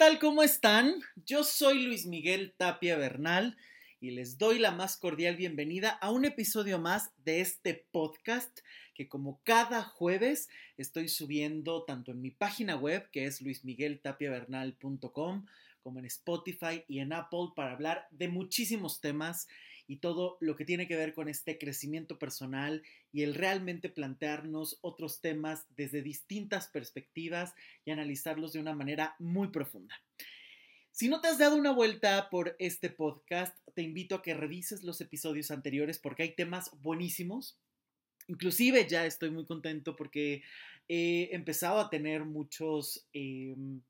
tal? ¿Cómo están? Yo soy Luis Miguel Tapia Bernal y les doy la más cordial bienvenida a un episodio más de este podcast que como cada jueves estoy subiendo tanto en mi página web que es luismigueltapiavernal.com como en Spotify y en Apple para hablar de muchísimos temas y todo lo que tiene que ver con este crecimiento personal y el realmente plantearnos otros temas desde distintas perspectivas y analizarlos de una manera muy profunda. Si no te has dado una vuelta por este podcast, te invito a que revises los episodios anteriores porque hay temas buenísimos. Inclusive ya estoy muy contento porque he empezado a tener muchos... Em,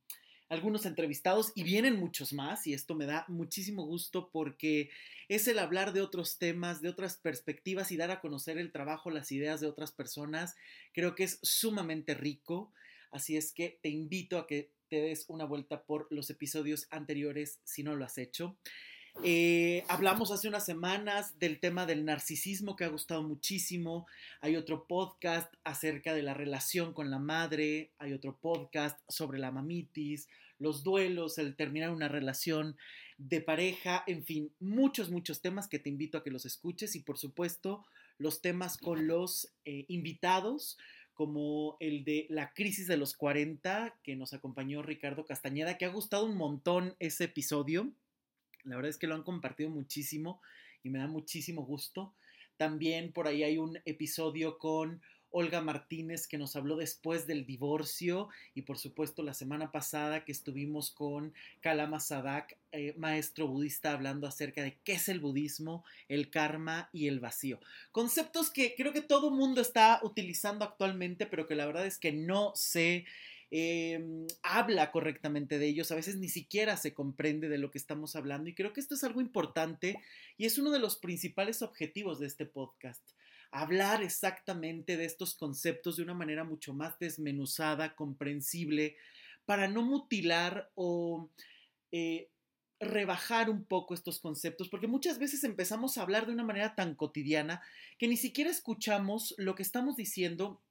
algunos entrevistados y vienen muchos más y esto me da muchísimo gusto porque es el hablar de otros temas, de otras perspectivas y dar a conocer el trabajo, las ideas de otras personas. Creo que es sumamente rico, así es que te invito a que te des una vuelta por los episodios anteriores si no lo has hecho. Eh, hablamos hace unas semanas del tema del narcisismo que ha gustado muchísimo. Hay otro podcast acerca de la relación con la madre. Hay otro podcast sobre la mamitis, los duelos, el terminar una relación de pareja. En fin, muchos, muchos temas que te invito a que los escuches y por supuesto los temas con los eh, invitados como el de la crisis de los 40 que nos acompañó Ricardo Castañeda, que ha gustado un montón ese episodio. La verdad es que lo han compartido muchísimo y me da muchísimo gusto. También por ahí hay un episodio con Olga Martínez que nos habló después del divorcio y por supuesto la semana pasada que estuvimos con Kalama Sadak, eh, maestro budista, hablando acerca de qué es el budismo, el karma y el vacío. Conceptos que creo que todo mundo está utilizando actualmente, pero que la verdad es que no sé Em, habla correctamente de ellos, a veces ni siquiera se comprende de lo que estamos hablando y creo que esto es algo importante y es uno de los principales objetivos de este podcast. Hablar exactamente de estos conceptos de una manera mucho más desmenuzada, comprensible, para no mutilar o eh, rebajar un poco estos conceptos, porque muchas veces empezamos a hablar de una manera tan cotidiana que ni siquiera escuchamos lo que estamos diciendo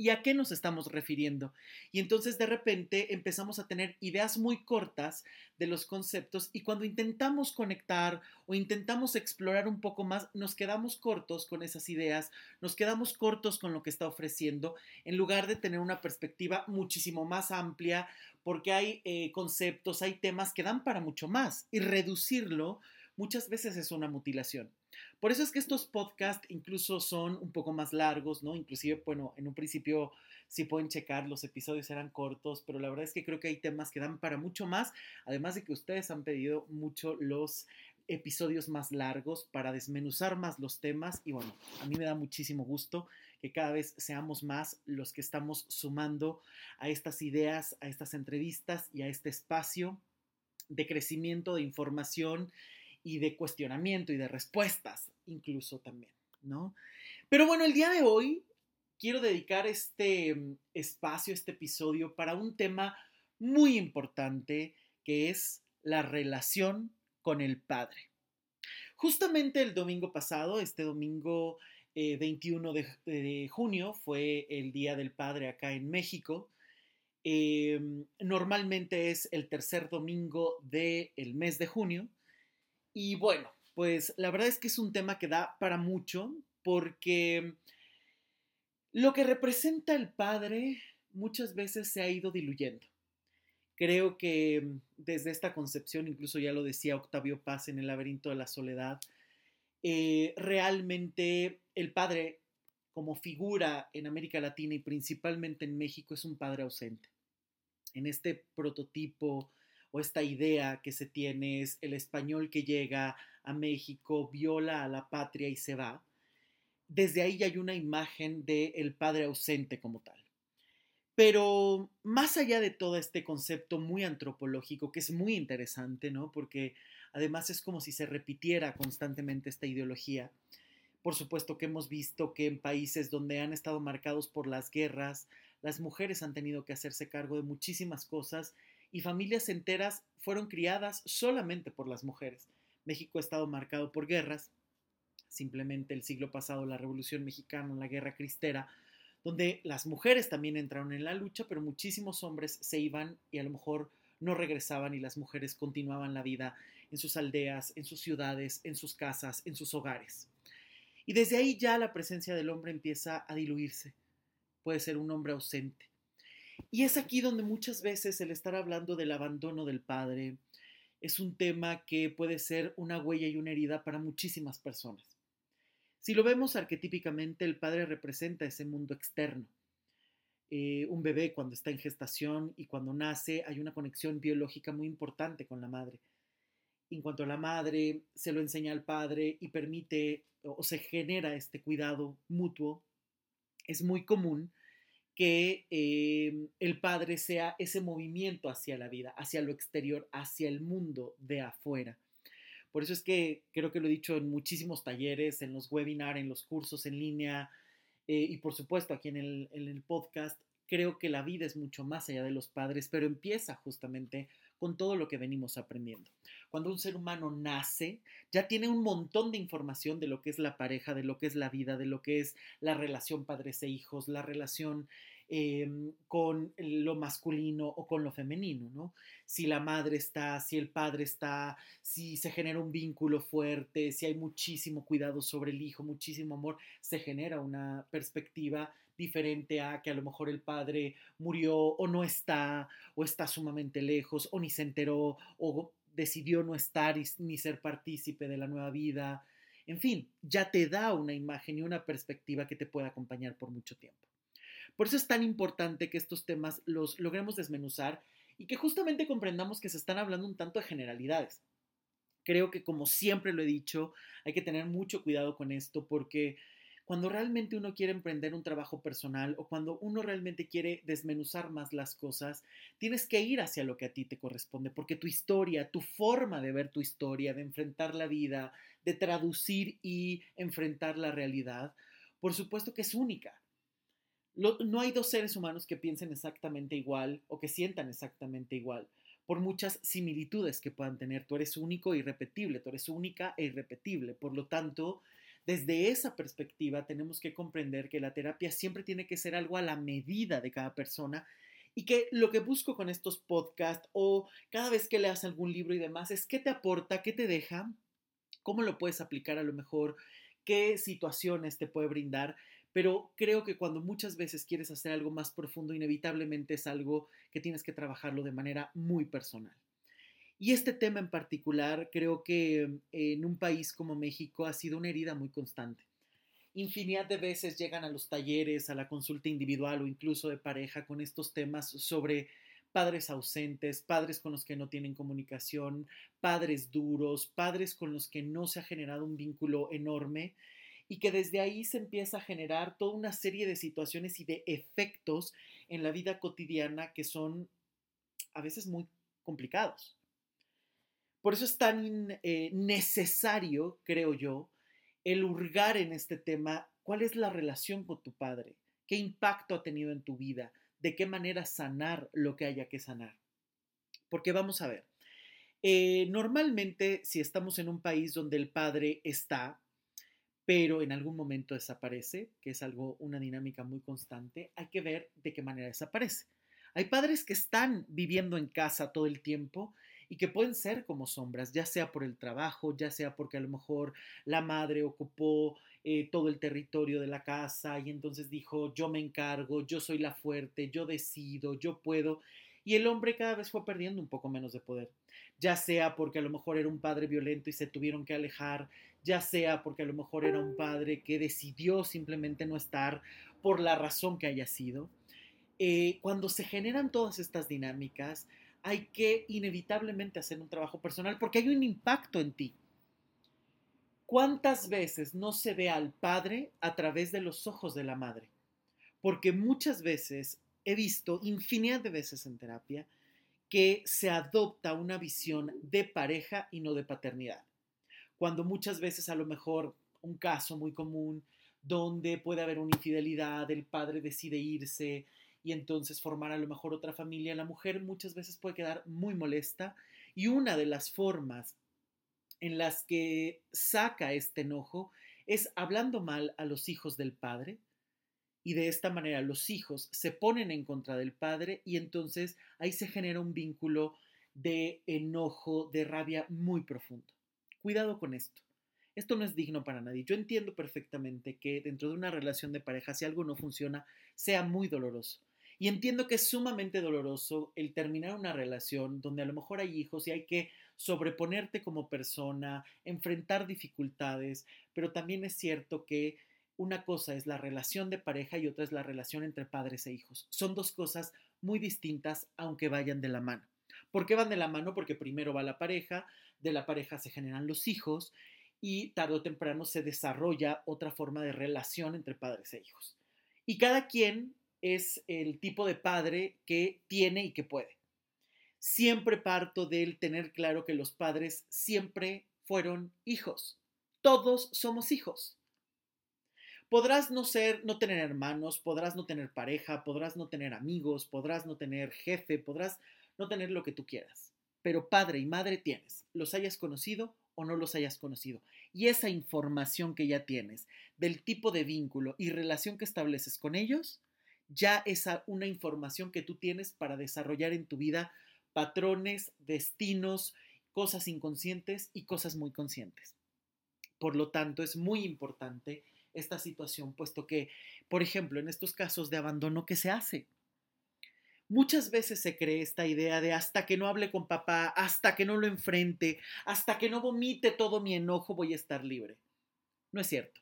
y a qué nos estamos refiriendo. Y entonces de repente empezamos a tener ideas muy cortas de los conceptos y cuando intentamos conectar o intentamos explorar un poco más, nos quedamos cortos con esas ideas, nos quedamos cortos con lo que está ofreciendo, en lugar de tener una perspectiva muchísimo más amplia, porque hay eh, conceptos, hay temas que dan para mucho más y reducirlo muchas veces es una mutilación. Por eso es que estos podcasts incluso son un poco más largos, ¿no? Inclusive, bueno, en un principio si pueden checar, los episodios eran cortos, pero la verdad es que creo que hay temas que dan para mucho más, además de que ustedes han pedido mucho los episodios más largos para desmenuzar más los temas y bueno, a mí me da muchísimo gusto que cada vez seamos más los que estamos sumando a estas ideas, a estas entrevistas y a este espacio de crecimiento, de información y de cuestionamiento y de respuestas incluso también, ¿no? Pero bueno, el día de hoy quiero dedicar este mm, espacio, este episodio para un tema muy importante que es la relación con el Padre. Justamente el domingo pasado, este domingo 21 eh, de, junio, fue el Día del Padre acá en México. Em, normalmente es el tercer domingo del mes de junio y bueno, pues la verdad es que es un tema que da para mucho porque lo que representa el padre muchas veces se ha ido diluyendo. Creo que desde esta concepción, incluso ya lo decía Octavio Paz en El laberinto de la soledad, eh, realmente el padre como figura en América Latina y principalmente en México es un padre ausente. En este prototipo o esta idea que se tiene es el español que llega a México, viola a la patria y se va. Desde ahí ya hay una imagen del el padre ausente como tal. Pero más allá de todo este concepto muy antropológico, que es muy interesante, ¿no? Porque además es como si se repitiera constantemente esta ideología. Por supuesto que hemos visto que en países donde han estado marcados por las guerras, las mujeres han tenido que hacerse cargo de muchísimas cosas y familias enteras fueron criadas solamente por las mujeres. México ha estado marcado por guerras, simplemente el siglo pasado la Revolución Mexicana, la Guerra Cristera, donde las mujeres también entraron en la lucha, pero muchísimos hombres se iban y a lo mejor no regresaban y las mujeres continuaban la vida en sus aldeas, en sus ciudades, en sus casas, en sus hogares. Y desde ahí ya la presencia del hombre empieza a diluirse. Puede ser un hombre ausente. Y es aquí donde muchas veces el estar hablando del abandono del padre es un tema que puede ser una huella y una herida para muchísimas personas. Si lo vemos arquetípicamente, el padre representa ese mundo externo. Eh, un bebé cuando está en gestación y cuando nace hay una conexión biológica muy importante con la madre. En cuanto a la madre, se lo enseña al padre y permite o se genera este cuidado mutuo, es muy común que em, el padre sea ese movimiento hacia la vida, hacia lo exterior, hacia el mundo de afuera. Por eso es que creo que lo he dicho en muchísimos talleres, en los webinars, en los cursos en línea eh, y por supuesto aquí en el, en el podcast, creo que la vida es mucho más allá de los padres, pero empieza justamente con todo lo que venimos aprendiendo. Cuando un ser humano nace, ya tiene un montón de información de lo que es la pareja, de lo que es la vida, de lo que es la relación padres e hijos, la relación em, con lo masculino o con lo femenino, ¿no? Si la madre está, si el padre está, si se genera un vínculo fuerte, si hay muchísimo cuidado sobre el hijo, muchísimo amor, se genera una perspectiva diferente a que a lo mejor el padre murió o no está, o está sumamente lejos, o ni se enteró, o decidió no estar ni ser partícipe de la nueva vida. En fin, ya te da una imagen y una perspectiva que te puede acompañar por mucho tiempo. Por eso es tan importante que estos temas los logremos desmenuzar y que justamente comprendamos que se están hablando un tanto de generalidades. Creo que como siempre lo he dicho, hay que tener mucho cuidado con esto porque cuando realmente uno quiere emprender un trabajo personal o cuando uno realmente quiere desmenuzar más las cosas, tienes que ir hacia lo que a ti te corresponde, porque tu historia, tu forma de ver tu historia, de enfrentar la vida, de traducir y enfrentar la realidad, por supuesto que es única. no hay dos seres humanos que piensen exactamente igual o que sientan exactamente igual por muchas similitudes que puedan tener. Tú eres único e irrepetible, tú eres única e irrepetible. Por lo tanto, desde esa perspectiva tenemos que comprender que la terapia siempre tiene que ser algo a la medida de cada persona y que lo que busco con estos podcasts o cada vez que leas algún libro y demás es qué te aporta, qué te deja, cómo lo puedes aplicar a lo mejor, qué situaciones te puede brindar, pero creo que cuando muchas veces quieres hacer algo más profundo, inevitablemente es algo que tienes que trabajarlo de manera muy personal. Y este tema en particular creo que en un país como México ha sido una herida muy constante. Infinidad de veces llegan a los talleres, a la consulta individual o incluso de pareja con estos temas sobre padres ausentes, padres con los que no tienen comunicación, padres duros, padres con los que no se ha generado un vínculo enorme y que desde ahí se empieza a generar toda una serie de situaciones y de efectos en la vida cotidiana que son a veces muy complicados. Por eso es tan eh, necesario, creo yo, el hurgar en este tema, cuál es la relación con tu padre, qué impacto ha tenido en tu vida, de qué manera sanar lo que haya que sanar. Porque vamos a ver, eh, normalmente si estamos en un país donde el padre está, pero en algún momento desaparece, que es algo, una dinámica muy constante, hay que ver de qué manera desaparece. Hay padres que están viviendo en casa todo el tiempo y que pueden ser como sombras, ya sea por el trabajo, ya sea porque a lo mejor la madre ocupó eh, todo el territorio de la casa y entonces dijo, yo me encargo, yo soy la fuerte, yo decido, yo puedo. Y el hombre cada vez fue perdiendo un poco menos de poder, ya sea porque a lo mejor era un padre violento y se tuvieron que alejar, ya sea porque a lo mejor era un padre que decidió simplemente no estar por la razón que haya sido. Eh, cuando se generan todas estas dinámicas, hay que inevitablemente hacer un trabajo personal porque hay un impacto en ti. ¿Cuántas veces no se ve al padre a través de los ojos de la madre? Porque muchas veces he visto, infinidad de veces en terapia, que se adopta una visión de pareja y no de paternidad. Cuando muchas veces a lo mejor un caso muy común donde puede haber una infidelidad, el padre decide irse, y entonces formar a lo mejor otra familia, la mujer muchas veces puede quedar muy molesta y una de las formas en las que saca este enojo es hablando mal a los hijos del padre y de esta manera los hijos se ponen en contra del padre y entonces ahí se genera un vínculo de enojo, de rabia muy profundo. Cuidado con esto. Esto no es digno para nadie. Yo entiendo perfectamente que dentro de una relación de pareja, si algo no funciona, sea muy doloroso. Y entiendo que es sumamente doloroso el terminar una relación donde a lo mejor hay hijos y hay que sobreponerte como persona, enfrentar dificultades, pero también es cierto que una cosa es la relación de pareja y otra es la relación entre padres e hijos. Son dos cosas muy distintas aunque vayan de la mano. ¿Por qué van de la mano? Porque primero va la pareja, de la pareja se generan los hijos y tarde o temprano se desarrolla otra forma de relación entre padres e hijos. Y cada quien es el tipo de padre que tiene y que puede. Siempre parto del tener claro que los padres siempre fueron hijos. Todos somos hijos. Podrás no ser, no tener hermanos, podrás no tener pareja, podrás no tener amigos, podrás no tener jefe, podrás no tener lo que tú quieras. Pero padre y madre tienes, los hayas conocido o no los hayas conocido. Y esa información que ya tienes del tipo de vínculo y relación que estableces con ellos, ya es una información que tú tienes para desarrollar en tu vida patrones, destinos, cosas inconscientes y cosas muy conscientes. Por lo tanto, es muy importante esta situación, puesto que, por ejemplo, en estos casos de abandono, ¿qué se hace? Muchas veces se cree esta idea de hasta que no hable con papá, hasta que no lo enfrente, hasta que no vomite todo mi enojo, voy a estar libre. No es cierto.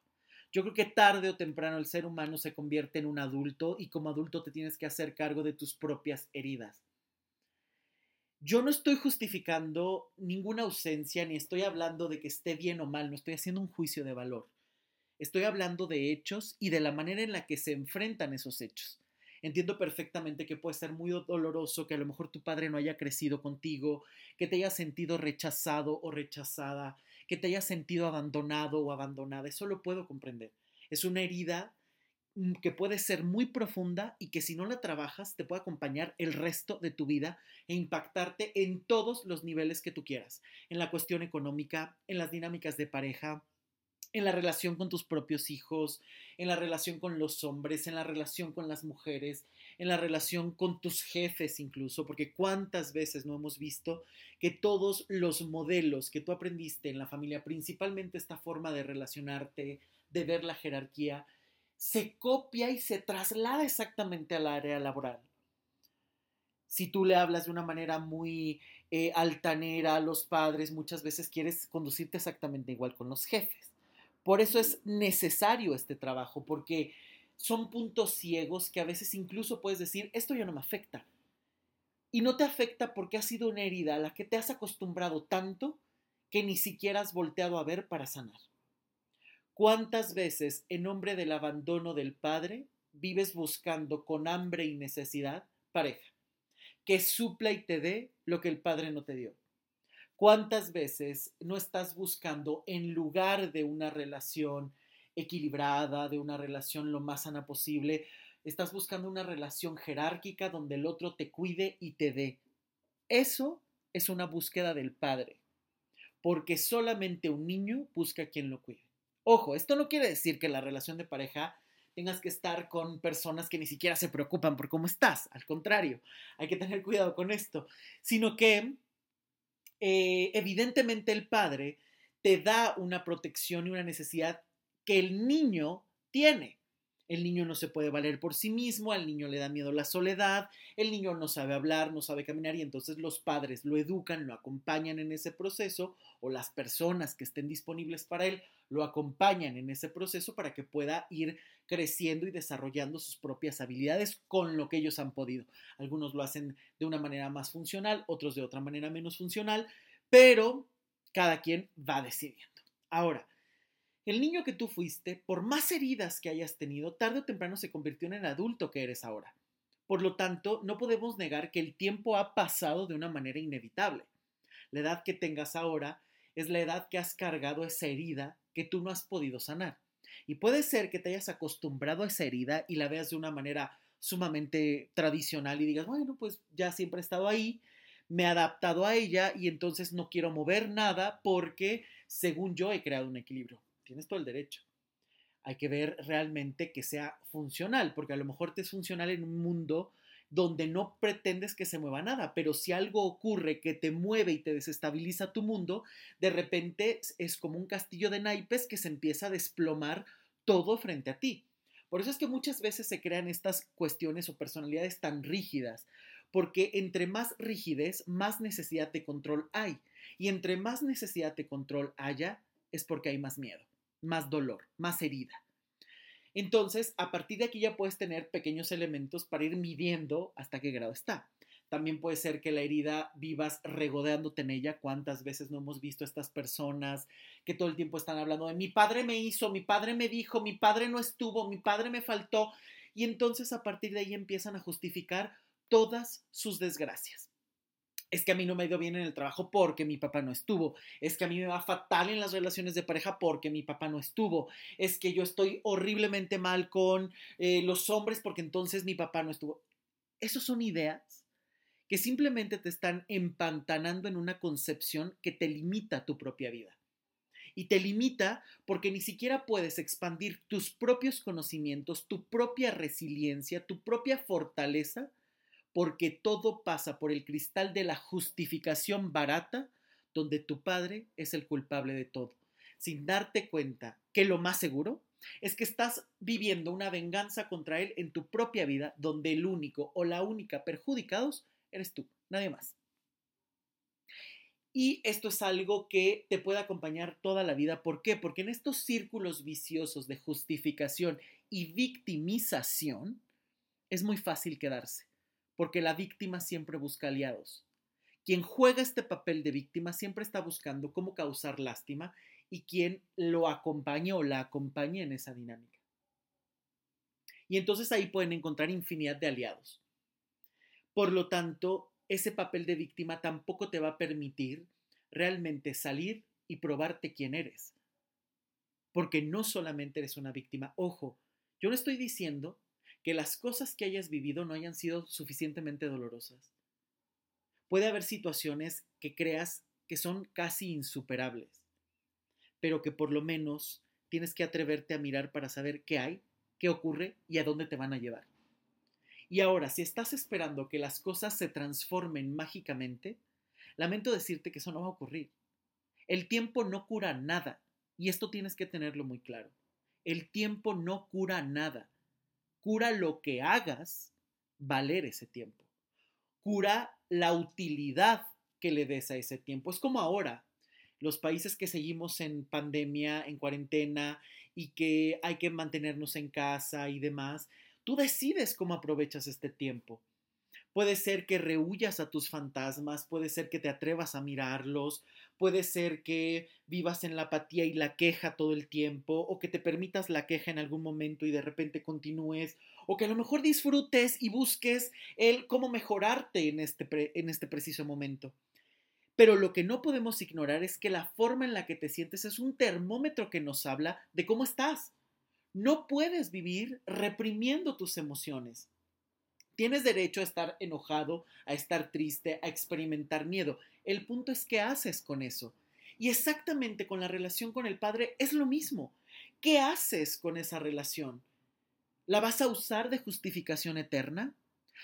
Yo creo que tarde o temprano el ser humano se convierte en un adulto y como adulto te tienes que hacer cargo de tus propias heridas. Yo no estoy justificando ninguna ausencia ni estoy hablando de que esté bien o mal, no estoy haciendo un juicio de valor. Estoy hablando de hechos y de la manera en la que se enfrentan esos hechos. Entiendo perfectamente que puede ser muy doloroso que a lo mejor tu padre no haya crecido contigo, que te haya sentido rechazado o rechazada, que te haya sentido abandonado o abandonada. Eso lo puedo comprender. Es una herida mm, que puede ser muy profunda y que si no la trabajas te puede acompañar el resto de tu vida e impactarte en todos los niveles que tú quieras, en la cuestión económica, en las dinámicas de pareja, en la relación con tus propios hijos, en la relación con los hombres, en la relación con las mujeres, en la relación con tus jefes incluso, porque cuántas veces no hemos visto que todos los modelos que tú aprendiste en la familia, principalmente esta forma de relacionarte, de ver la jerarquía, se copia y se traslada exactamente al área laboral. Si tú le hablas de una manera muy eh, altanera a los padres, muchas veces quieres conducirte exactamente igual con los jefes. Por eso es necesario este trabajo, porque son puntos ciegos que a veces incluso puedes decir, esto ya no me afecta. Y no te afecta porque ha sido una herida a la que te has acostumbrado tanto que ni siquiera has volteado a ver para sanar. ¿Cuántas veces, en nombre del abandono del padre, vives buscando con hambre y necesidad pareja, que supla y te dé lo que el padre no te dio? ¿Cuántas veces no estás buscando en lugar de una relación equilibrada, de una relación lo más sana posible, estás buscando una relación jerárquica donde el otro te cuide y te dé? Eso es una búsqueda del padre, porque solamente un niño busca a quien lo cuide. Ojo, esto no quiere decir que la relación de pareja tengas que estar con personas que ni siquiera se preocupan por cómo estás, al contrario, hay que tener cuidado con esto, sino que eh, evidentemente el padre te da una protección y una necesidad que el niño tiene. El niño no se puede valer por sí mismo, al niño le da miedo la soledad, el niño no sabe hablar, no sabe caminar y entonces los padres lo educan, lo acompañan en ese proceso o las personas que estén disponibles para él lo acompañan en ese proceso para que pueda ir creciendo y desarrollando sus propias habilidades con lo que ellos han podido. Algunos lo hacen de una manera más funcional, otros de otra manera menos funcional, pero cada quien va decidiendo. Ahora, el niño que tú fuiste, por más heridas que hayas tenido, tarde o temprano se convirtió en el adulto que eres ahora. Por lo tanto, no podemos negar que el tiempo ha pasado de una manera inevitable. La edad que tengas ahora es la edad que has cargado esa herida que tú no has podido sanar. Y puede ser que te hayas acostumbrado a esa herida y la veas de una manera sumamente tradicional y digas, bueno, pues ya siempre he estado ahí, me he adaptado a ella y entonces no quiero mover nada porque, según yo, he creado un equilibrio tienes todo el derecho. Hay que ver realmente que sea funcional, porque a lo mejor te es funcional en un mundo donde no pretendes que se mueva nada, pero si algo ocurre que te mueve y te desestabiliza tu mundo, de repente es como un castillo de naipes que se empieza a desplomar todo frente a ti. Por eso es que muchas veces se crean estas cuestiones o personalidades tan rígidas, porque entre más rigidez, más necesidad de control hay. Y entre más necesidad de control haya, es porque hay más miedo, más dolor, más herida. Entonces, a partir de aquí ya puedes tener pequeños elementos para ir midiendo hasta qué grado está. También puede ser que la herida vivas regodeándote en ella. ¿Cuántas veces no hemos visto a estas personas que todo el tiempo están hablando de mi padre me hizo, mi padre me dijo, mi padre no estuvo, mi padre me faltó? Y entonces a partir de ahí empiezan a justificar todas sus desgracias. Es que a mí no me ha ido bien en el trabajo porque mi papá no estuvo. Es que a mí me va fatal en las relaciones de pareja porque mi papá no estuvo. Es que yo estoy horriblemente mal con eh, los hombres porque entonces mi papá no estuvo. Esas son ideas que simplemente te están empantanando en una concepción que te limita tu propia vida. Y te limita porque ni siquiera puedes expandir tus propios conocimientos, tu propia resiliencia, tu propia fortaleza porque todo pasa por el cristal de la justificación barata, donde tu padre es el culpable de todo, sin darte cuenta que lo más seguro es que estás viviendo una venganza contra él en tu propia vida, donde el único o la única perjudicados eres tú, nadie más. Y esto es algo que te puede acompañar toda la vida. ¿Por qué? Porque en estos círculos viciosos de justificación y victimización es muy fácil quedarse porque la víctima siempre busca aliados. Quien juega este papel de víctima siempre está buscando cómo causar lástima y quien lo acompaña o la acompaña en esa dinámica. Y entonces ahí pueden encontrar infinidad de aliados. Por lo tanto, ese papel de víctima tampoco te va a permitir realmente salir y probarte quién eres. Porque no solamente eres una víctima. Ojo, yo no estoy diciendo que las cosas que hayas vivido no hayan sido suficientemente dolorosas. Puede haber situaciones que creas que son casi insuperables, pero que por lo menos tienes que atreverte a mirar para saber qué hay, qué ocurre y a dónde te van a llevar. Y ahora, si estás esperando que las cosas se transformen mágicamente, lamento decirte que eso no va a ocurrir. El tiempo no cura nada, y esto tienes que tenerlo muy claro. El tiempo no cura nada cura lo que hagas valer ese tiempo. Cura la utilidad que le des a ese tiempo. Es como ahora, los países que seguimos en pandemia, en cuarentena y que hay que mantenernos en casa y demás, tú decides cómo aprovechas este tiempo. Puede ser que rehuyas a tus fantasmas, puede ser que te atrevas a mirarlos, puede ser que vivas en la apatía y la queja todo el tiempo, o que te permitas la queja en algún momento y de repente continúes, o que a lo mejor disfrutes y busques el cómo mejorarte en este, en este preciso momento. Pero lo que no podemos ignorar es que la forma en la que te sientes es un termómetro que nos habla de cómo estás. No puedes vivir reprimiendo tus emociones. Tienes derecho a estar enojado, a estar triste, a experimentar miedo. El punto es qué haces con eso. Y exactamente con la relación con el Padre es lo mismo. ¿Qué haces con esa relación? ¿La vas a usar de justificación eterna?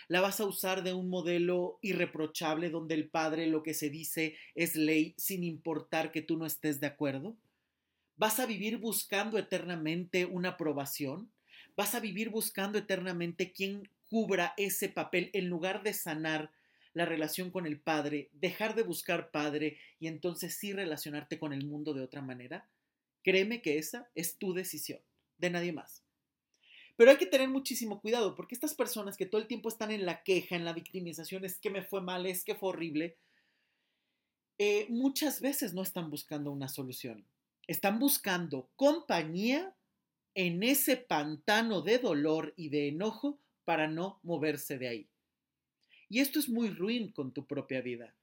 ¿La vas a usar de un modelo irreprochable donde el Padre lo que se dice es ley sin importar que tú no estés de acuerdo? ¿Vas a vivir buscando eternamente una aprobación? ¿Vas a vivir buscando eternamente quién cubra ese papel en lugar de sanar la relación con el Padre, dejar de buscar Padre y entonces sí relacionarte con el mundo de otra manera, créeme que esa es tu decisión, de nadie más. Pero hay que tener muchísimo cuidado porque estas personas que todo el tiempo están en la queja, en la victimización, es que me fue mal, es que fue horrible, eh, muchas veces no están buscando una solución. Están buscando compañía en ese pantano de dolor y de enojo para no moverse de ahí. Y esto es muy ruin con tu propia vida,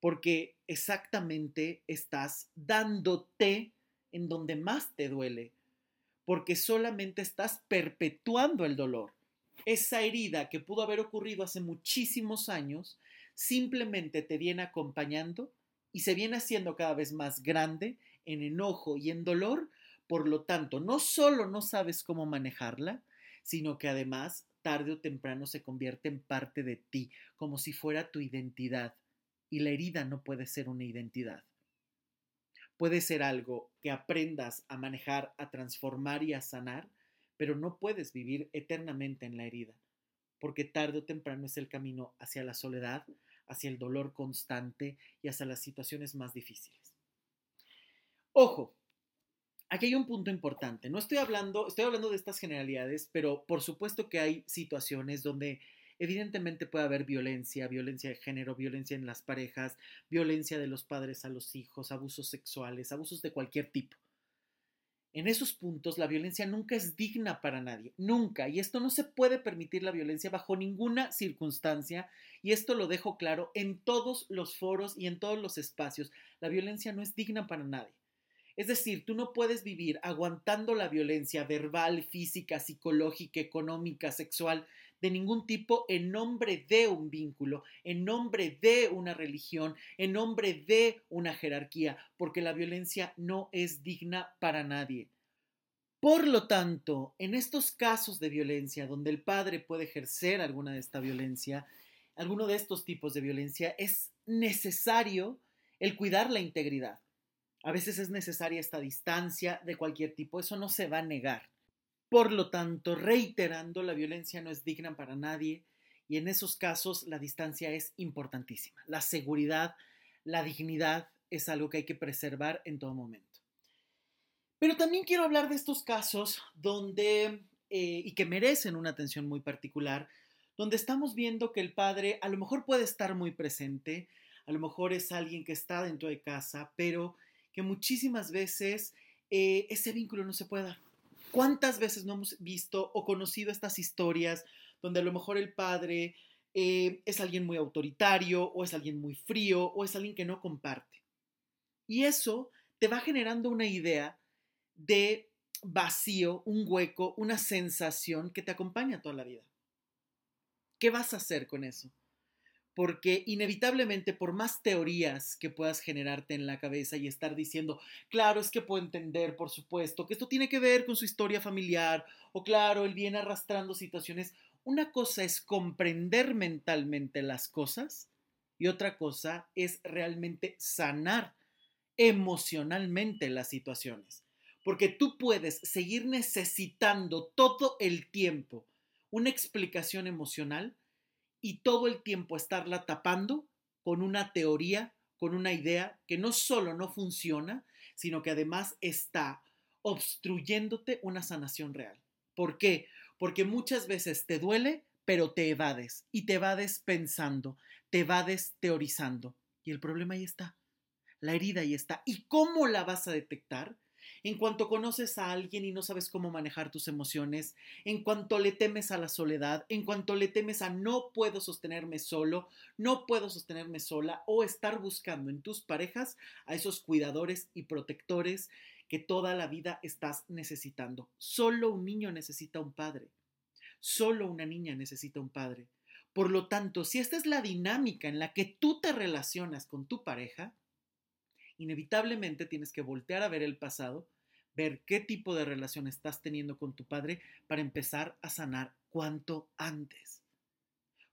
porque exactamente estás dándote en donde más te duele, porque solamente estás perpetuando el dolor. Esa herida que pudo haber ocurrido hace muchísimos años simplemente te viene acompañando y se viene haciendo cada vez más grande en enojo y en dolor. Por lo tanto, no solo no sabes cómo manejarla, sino que además tarde o temprano se convierte en parte de ti, como si fuera tu identidad. Y la herida no puede ser una identidad. Puede ser algo que aprendas a manejar, a transformar y a sanar, pero no puedes vivir eternamente en la herida, porque tarde o temprano es el camino hacia la soledad, hacia el dolor constante y hacia las situaciones más difíciles. Ojo, aquí hay un punto importante. No estoy hablando, estoy hablando de estas generalidades, pero por supuesto que hay situaciones donde evidentemente puede haber violencia, violencia de género, violencia en las parejas, violencia de los padres a los hijos, abusos sexuales, abusos de cualquier tipo. En esos puntos la violencia nunca es digna para nadie, nunca. Y esto no se puede permitir la violencia bajo ninguna circunstancia. Y esto lo dejo claro en todos los foros y en todos los espacios. La violencia no es digna para nadie. Es decir, tú no puedes vivir aguantando la violencia verbal, física, psicológica, económica, sexual, de ningún tipo en nombre de un vínculo, en nombre de una religión, en nombre de una jerarquía, porque la violencia no es digna para nadie. Por lo tanto, en estos casos de violencia, donde el padre puede ejercer alguna de esta violencia, alguno de estos tipos de violencia, es necesario el cuidar la integridad. A veces es necesaria esta distancia de cualquier tipo, eso no se va a negar. Por lo tanto, reiterando, la violencia no es digna para nadie y en esos casos la distancia es importantísima. La seguridad, la dignidad es algo que hay que preservar en todo momento. Pero también quiero hablar de estos casos donde, eh, y que merecen una atención muy particular, donde estamos viendo que el padre a lo mejor puede estar muy presente, a lo mejor es alguien que está dentro de casa, pero que muchísimas veces eh, ese vínculo no se puede dar. ¿Cuántas veces no hemos visto o conocido estas historias donde a lo mejor el padre eh, es alguien muy autoritario o es alguien muy frío o es alguien que no comparte? Y eso te va generando una idea de vacío, un hueco, una sensación que te acompaña toda la vida. ¿Qué vas a hacer con eso? Porque inevitablemente por más teorías que puedas generarte en la cabeza y estar diciendo, claro, es que puedo entender, por supuesto, que esto tiene que ver con su historia familiar, o claro, él viene arrastrando situaciones, una cosa es comprender mentalmente las cosas y otra cosa es realmente sanar emocionalmente las situaciones. Porque tú puedes seguir necesitando todo el tiempo una explicación emocional y todo el tiempo estarla tapando con una teoría, con una idea que no solo no funciona, sino que además está obstruyéndote una sanación real. ¿Por qué? Porque muchas veces te duele, pero te evades y te evades pensando, te evades teorizando. Y el problema ahí está. La herida ahí está. ¿Y cómo la vas a detectar? En cuanto conoces a alguien y no sabes cómo manejar tus emociones, en cuanto le temes a la soledad, en cuanto le temes a no puedo sostenerme solo, no puedo sostenerme sola, o estar buscando en tus parejas a esos cuidadores y protectores que toda la vida estás necesitando. Solo un niño necesita un padre. Solo una niña necesita un padre. Por lo tanto, si esta es la dinámica en la que tú te relacionas con tu pareja, inevitablemente tienes que voltear a ver el pasado, ver qué tipo de relación estás teniendo con tu padre para empezar a sanar cuanto antes.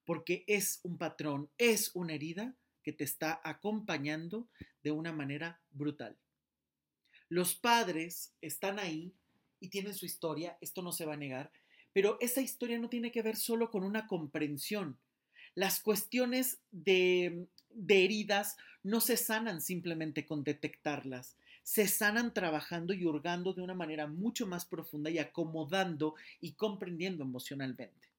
Porque es un patrón, es una herida que te está acompañando de una manera brutal. Los padres están ahí y tienen su historia, esto no se va a negar, pero esa historia no tiene que ver solo con una comprensión. Las cuestiones de de heridas no se sanan simplemente con detectarlas, se sanan trabajando y hurgando de una manera mucho más profunda y acomodando y comprendiendo emocionalmente.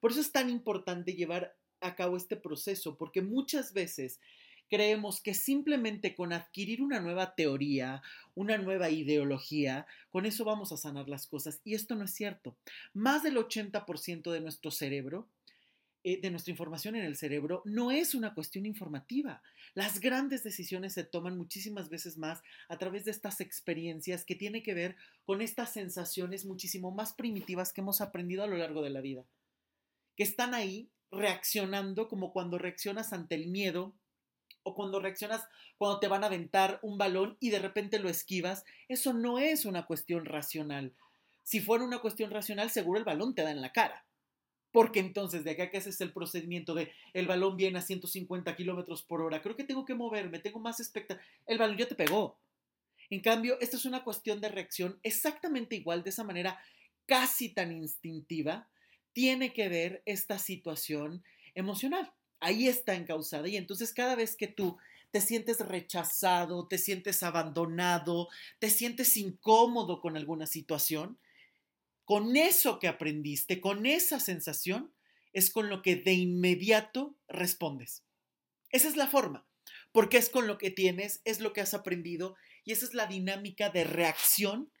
Por eso es tan importante llevar a cabo este proceso, porque muchas veces creemos que simplemente con adquirir una nueva teoría, una nueva ideología, con eso vamos a sanar las cosas. Y esto no es cierto. Más del 80% de nuestro cerebro eh, de nuestra información en el cerebro no es una cuestión informativa. Las grandes decisiones se toman muchísimas veces más a través de estas experiencias que tienen que ver con estas sensaciones muchísimo más primitivas que hemos aprendido a lo largo de la vida, que están ahí reaccionando como cuando reaccionas ante el miedo o cuando reaccionas cuando te van a aventar un balón y de repente lo esquivas. Eso no es una cuestión racional. Si fuera una cuestión racional, seguro el balón te da en la cara Porque entonces, de acá que haces el procedimiento de el balón viene a 150 kilómetros por hora, creo que tengo que moverme, tengo más expectativa. El balón ya te pegó. En cambio, esta es una cuestión de reacción exactamente igual, de esa manera casi tan instintiva, tiene que ver esta situación emocional. Ahí está encausada. Y entonces cada vez que tú te sientes rechazado, te sientes abandonado, te sientes incómodo con alguna situación, con eso que aprendiste, con esa sensación, es con lo que de inmediato respondes. Esa es la forma, porque es con lo que tienes, es lo que has aprendido y esa es la dinámica de reacción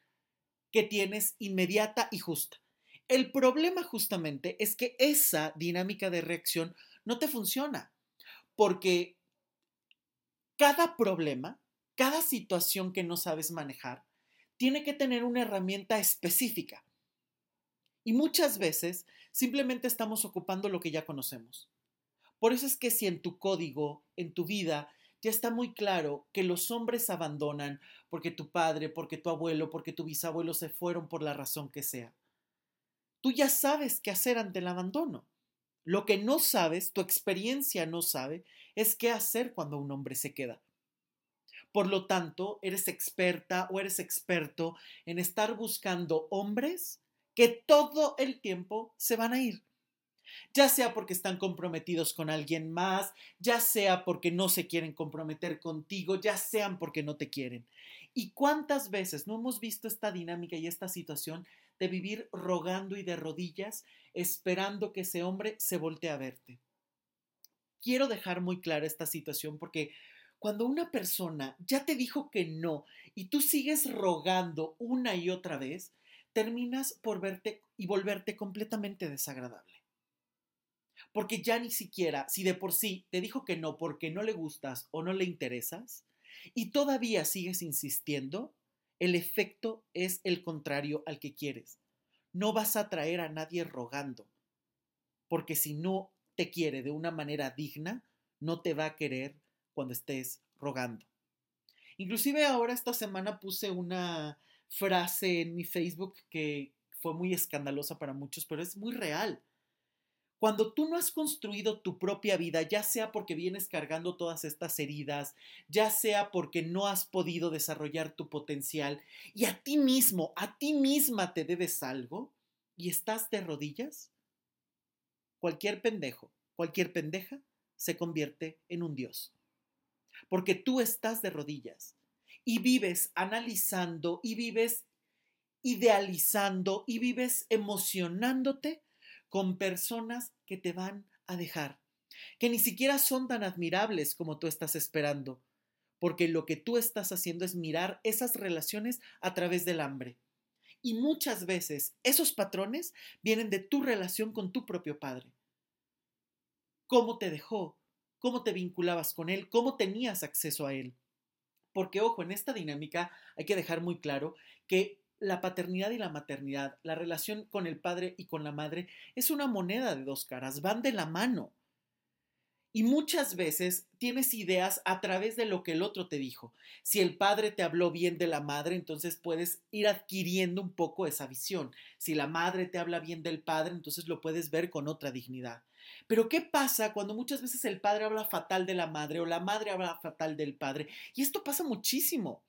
que tienes inmediata y justa. El problema justamente es que esa dinámica de reacción no te funciona, porque cada problema, cada situación que no sabes manejar, tiene que tener una herramienta específica. Y muchas veces simplemente estamos ocupando lo que ya conocemos. Por eso es que si en tu código, en tu vida, ya está muy claro que los hombres abandonan porque tu padre, porque tu abuelo, porque tu bisabuelo se fueron por la razón que sea. Tú ya sabes qué hacer ante el abandono. Lo que no sabes, tu experiencia no sabe, es qué hacer cuando un hombre se queda. Por lo tanto, eres experta o eres experto en estar buscando hombres que todo el tiempo se van a ir ya sea porque están comprometidos con alguien más, ya sea porque no se quieren comprometer contigo, ya sean porque no te quieren. ¿Y cuántas veces no hemos visto esta dinámica y esta situación de vivir rogando y de rodillas, esperando que ese hombre se voltee a verte? Quiero dejar muy clara esta situación porque cuando una persona ya te dijo que no y tú sigues rogando una y otra vez, terminas por verte y volverte completamente desagradable. Porque ya ni siquiera, si de por sí te dijo que no porque no le gustas o no le interesas, y todavía sigues insistiendo, el efecto es el contrario al que quieres. No vas a traer a nadie rogando, porque si no te quiere de una manera digna, no te va a querer cuando estés rogando. Inclusive ahora esta semana puse una frase en mi Facebook que fue muy escandalosa para muchos, pero es muy real. Cuando tú no has construido tu propia vida, ya sea porque vienes cargando todas estas heridas, ya sea porque no has podido desarrollar tu potencial y a ti mismo, a ti misma te debes algo y estás de rodillas, cualquier pendejo, cualquier pendeja se convierte en un dios. Porque tú estás de rodillas y vives analizando y vives idealizando y vives emocionándote con personas que te van a dejar, que ni siquiera son tan admirables como tú estás esperando, porque lo que tú estás haciendo es mirar esas relaciones a través del hambre. Y muchas veces esos patrones vienen de tu relación con tu propio padre. ¿Cómo te dejó? ¿Cómo te vinculabas con él? ¿Cómo tenías acceso a él? Porque, ojo, en esta dinámica hay que dejar muy claro que la paternidad y la maternidad, la relación con el padre y con la madre, es una moneda de dos caras, van de la mano. Y muchas veces tienes ideas a través de lo que el otro te dijo. Si el padre te habló bien de la madre, entonces puedes ir adquiriendo un poco esa visión. Si la madre te habla bien del padre, entonces lo puedes ver con otra dignidad. Pero ¿qué pasa cuando muchas veces el padre habla fatal de la madre o la madre habla fatal del padre? Y esto pasa muchísimo.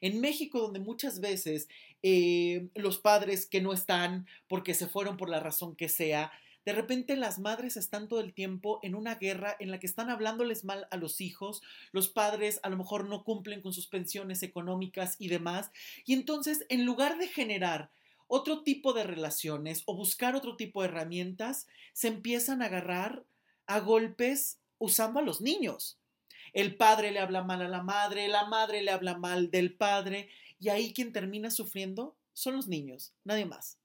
En México, donde muchas veces eh, los padres que no están porque se fueron por la razón que sea, de repente las madres están todo el tiempo en una guerra en la que están hablándoles mal a los hijos, los padres a lo mejor no cumplen con sus pensiones económicas y demás, y entonces en lugar de generar otro tipo de relaciones o buscar otro tipo de herramientas, se empiezan a agarrar a golpes usando a los niños. El padre le habla mal a la madre, la madre le habla mal del padre, y ahí quien termina sufriendo son los niños, nadie más.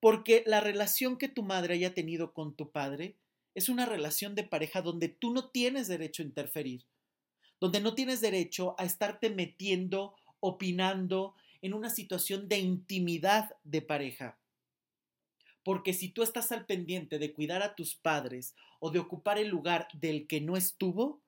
Porque la relación que tu madre haya tenido con tu padre es una relación de pareja donde tú no tienes derecho a interferir, donde no tienes derecho a estarte metiendo, opinando en una situación de intimidad de pareja. Porque si tú estás al pendiente de cuidar a tus padres o de ocupar el lugar del que no estuvo,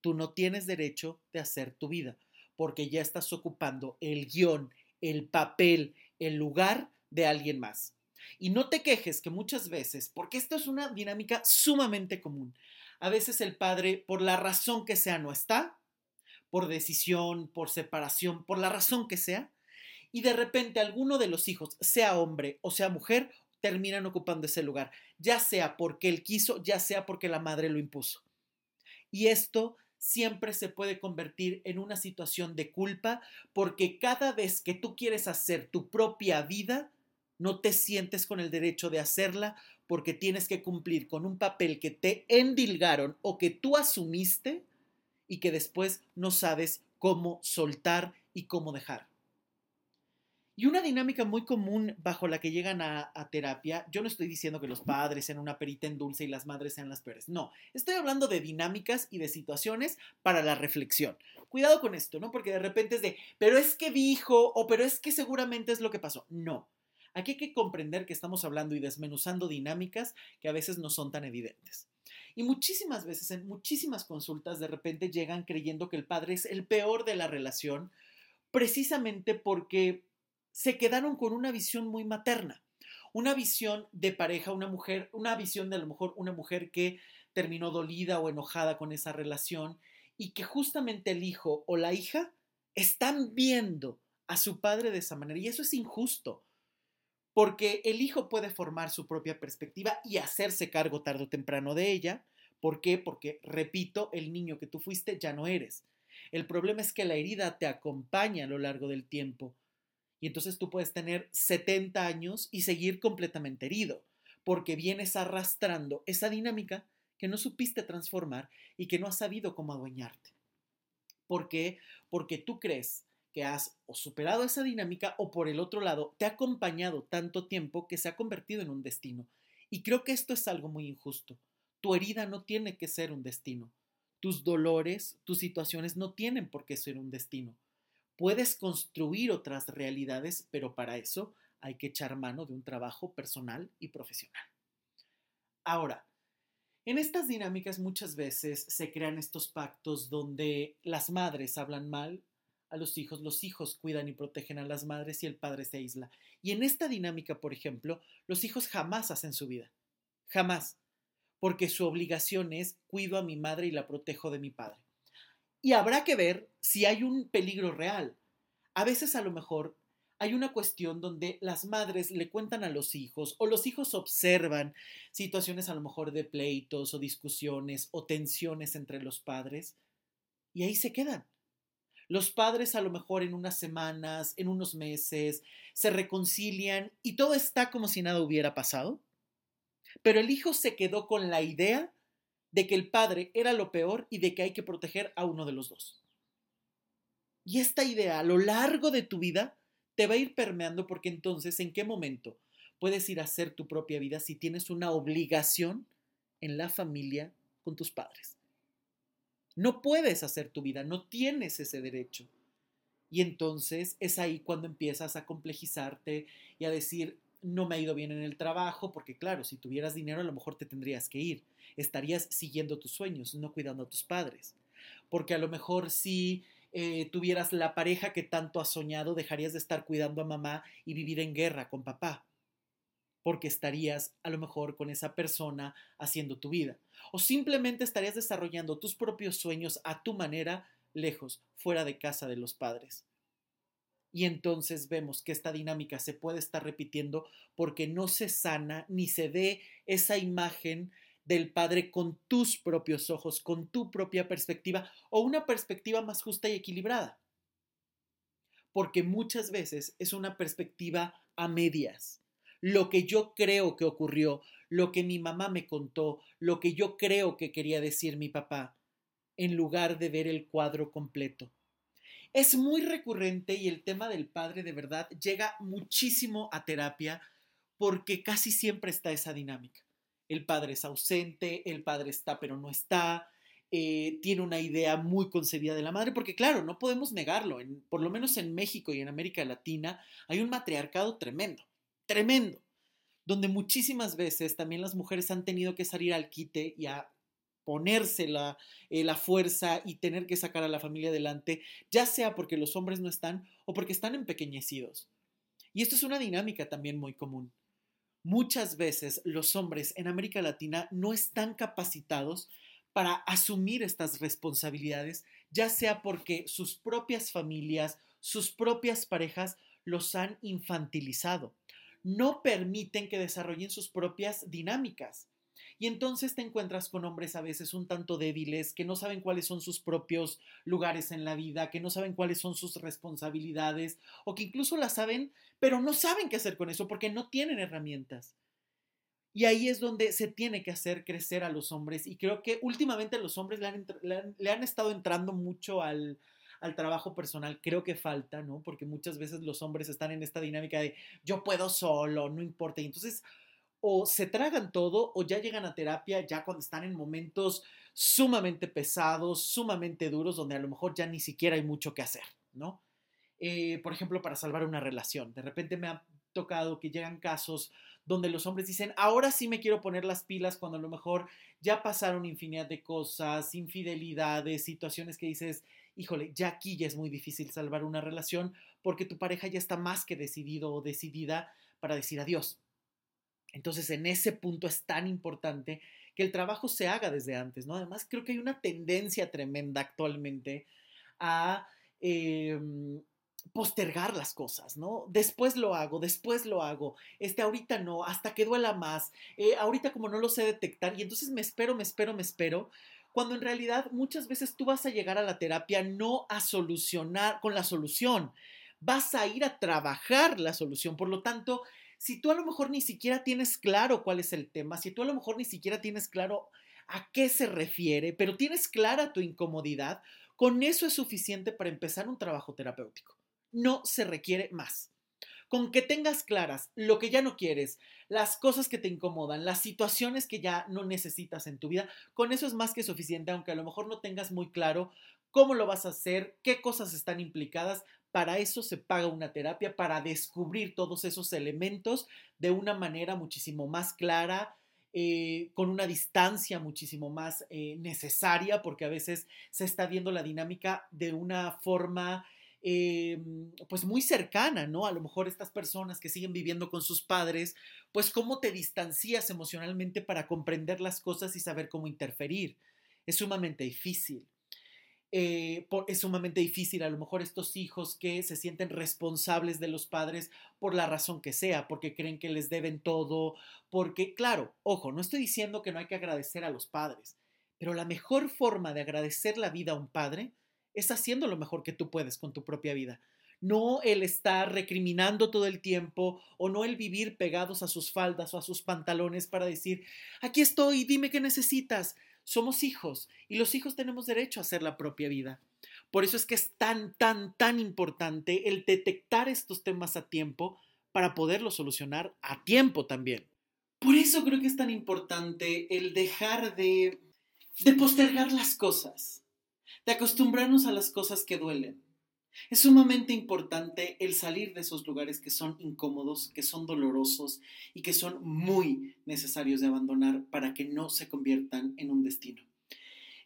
tú no tienes derecho de hacer tu vida, porque ya estás ocupando el guion, el papel, el lugar de alguien más. Y no te quejes que muchas veces, porque esto es una dinámica sumamente común, a veces el padre, por la razón que sea, no está, por decisión, por separación, por la razón que sea, y de repente alguno de los hijos, sea hombre o sea mujer, terminan ocupando ese lugar, ya sea porque él quiso, ya sea porque la madre lo impuso. Y esto siempre se puede convertir en una situación de culpa porque cada vez que tú quieres hacer tu propia vida, no te sientes con el derecho de hacerla porque tienes que cumplir con un papel que te endilgaron o que tú asumiste y que después no sabes cómo soltar y cómo dejar. Y una dinámica muy común bajo la que llegan a, terapia, yo no estoy diciendo que los padres sean una perita en dulce y las madres sean las peores, no, estoy hablando de dinámicas y de situaciones para la reflexión. Cuidado con esto, ¿no? Porque de repente es de, pero es que dijo o pero es que seguramente es lo que pasó. No, aquí hay que comprender que estamos hablando y desmenuzando dinámicas que a veces no son tan evidentes. Y muchísimas veces, en muchísimas consultas, de repente llegan creyendo que el padre es el peor de la relación, precisamente porque se quedaron con una visión muy materna, una visión de pareja, una mujer, una visión de a lo mejor una mujer que terminó dolida o enojada con esa relación y que justamente el hijo o la hija están viendo a su padre de esa manera y eso es injusto. Porque el hijo puede formar su propia perspectiva y hacerse cargo tarde o temprano de ella. ¿Por qué? Porque, repito, el niño que tú fuiste ya no eres. El problema es que la herida te acompaña a lo largo del tiempo y entonces tú puedes tener 70 años y seguir completamente herido, porque vienes arrastrando esa dinámica que no supiste transformar y que no has sabido cómo adueñarte. ¿Por qué? Porque tú crees que has superado esa dinámica o por el otro lado te ha acompañado tanto tiempo que se ha convertido en un destino. Y creo que esto es algo muy injusto. Tu herida no tiene que ser un destino. Tus dolores, tus situaciones no tienen por qué ser un destino. Puedes construir otras realidades, pero para eso hay que echar mano de un trabajo personal y profesional. Ahora, en estas dinámicas muchas veces se crean estos pactos donde las madres hablan mal a los hijos, los hijos cuidan y protegen a las madres y el padre se aísla. Y en esta dinámica, por ejemplo, los hijos jamás hacen su vida. Jamás. Porque su obligación es cuido a mi madre y la protejo de mi padre. Y habrá que ver si hay un peligro real. A veces a lo mejor hay una cuestión donde las madres le cuentan a los hijos o los hijos observan situaciones a lo mejor de pleitos o discusiones o tensiones entre los padres y ahí se quedan. Los padres a lo mejor en unas semanas, en unos meses, se reconcilian y todo está como si nada hubiera pasado. Pero el hijo se quedó con la idea de que el padre era lo peor y de que hay que proteger a uno de los dos. Y esta idea a lo largo de tu vida te va a ir permeando porque entonces en qué momento puedes ir a hacer tu propia vida si tienes una obligación en la familia con tus padres. No puedes hacer tu vida, no tienes ese derecho. Y entonces es ahí cuando empiezas a complejizarte y a decir, no me ha ido bien en el trabajo, porque claro, si tuvieras dinero a lo mejor te tendrías que ir. Estarías siguiendo tus sueños, no cuidando a tus padres. Porque a lo mejor si eh, tuvieras la pareja que tanto has soñado, dejarías de estar cuidando a mamá y vivir en guerra con papá. Porque estarías a lo mejor con esa persona haciendo tu vida. O simplemente estarías desarrollando tus propios sueños a tu manera, lejos, fuera de casa de los padres. Y entonces vemos que esta dinámica se puede estar repitiendo porque no se sana ni se ve esa imagen del Padre con tus propios ojos, con tu propia perspectiva o una perspectiva más justa y equilibrada. Porque muchas veces es una perspectiva a medias. Lo que yo creo que ocurrió, lo que mi mamá me contó, lo que yo creo que quería decir mi papá, en lugar de ver el cuadro completo. Es muy recurrente y el tema del padre de verdad llega muchísimo a terapia porque casi siempre está esa dinámica. El padre es ausente, el padre está pero no está, eh, tiene una idea muy concebida de la madre, porque claro, no podemos negarlo, por lo menos en México y en América Latina hay un matriarcado tremendo, tremendo, donde muchísimas veces también las mujeres han tenido que salir al quite y a ponerse la, eh, la, fuerza y tener que sacar a la familia adelante, ya sea porque los hombres no están o porque están empequeñecidos. Y esto es una dinámica también muy común. muchas veces los hombres en América Latina no están capacitados para asumir estas responsabilidades, ya sea porque sus propias familias, sus propias parejas los han infantilizado. No permiten que desarrollen sus propias dinámicas. Y entonces te encuentras con hombres a veces un tanto débiles, que no saben cuáles son sus propios lugares en la vida, que no saben cuáles son sus responsabilidades, o que incluso las saben, pero no saben qué hacer con eso porque no tienen herramientas. Y ahí es donde se tiene que hacer crecer a los hombres. Y creo que últimamente los hombres le han, estado entrando mucho al, al trabajo personal, creo que falta, ¿no? Porque muchas veces los hombres están en esta dinámica de yo puedo solo, no importa. Y entonces o se tragan todo o ya llegan a terapia ya cuando están en momentos sumamente pesados, sumamente duros, donde a lo mejor ya ni siquiera hay mucho que hacer, ¿no? Eh, por ejemplo, para salvar una relación. De repente me ha tocado que llegan casos donde los hombres dicen, ahora sí me quiero poner las pilas cuando a lo mejor ya pasaron infinidad de cosas, infidelidades, situaciones que dices, híjole, ya aquí ya es muy difícil salvar una relación porque tu pareja ya está más que decidido o decidida para decir adiós. Entonces, en ese punto es tan importante que el trabajo se haga desde antes, ¿no? Además, creo que hay una tendencia tremenda actualmente a em, postergar las cosas, ¿no? Después lo hago, después lo hago, este, ahorita no, hasta que duela más, eh, ahorita como no lo sé detectar, y entonces me espero, me espero, me espero, cuando en realidad muchas veces tú vas a llegar a la terapia no a solucionar con la solución, vas a ir a trabajar la solución, por lo tanto, si tú a lo mejor ni siquiera tienes claro cuál es el tema, si tú a lo mejor ni siquiera tienes claro a qué se refiere, pero tienes clara tu incomodidad, con eso es suficiente para empezar un trabajo terapéutico. No se requiere más. Con que tengas claras lo que ya no quieres, las cosas que te incomodan, las situaciones que ya no necesitas en tu vida, con eso es más que suficiente, aunque a lo mejor no tengas muy claro cómo lo vas a hacer, qué cosas están implicadas, para eso se paga una terapia, para descubrir todos esos elementos de una manera muchísimo más clara, eh, con una distancia muchísimo más eh, necesaria, porque a veces se está viendo la dinámica de una forma eh, pues muy cercana, ¿no? A lo mejor estas personas que siguen viviendo con sus padres, pues cómo te distancias emocionalmente para comprender las cosas y saber cómo interferir. Es sumamente difícil. Eh, es sumamente difícil a lo mejor estos hijos que se sienten responsables de los padres por la razón que sea, porque creen que les deben todo, porque claro, ojo, no estoy diciendo que no hay que agradecer a los padres, pero la mejor forma de agradecer la vida a un padre es haciendo lo mejor que tú puedes con tu propia vida. No el estar recriminando todo el tiempo o no el vivir pegados a sus faldas o a sus pantalones para decir, aquí estoy, dime qué necesitas. Somos hijos y los hijos tenemos derecho a hacer la propia vida. Por eso es que es tan, tan, tan importante el detectar estos temas a tiempo para poderlos solucionar a tiempo también. Por eso creo que es tan importante el dejar de, de postergar las cosas, de acostumbrarnos a las cosas que duelen, es sumamente importante el salir de esos lugares que son incómodos, que son dolorosos y que son muy necesarios de abandonar para que no se conviertan en un destino.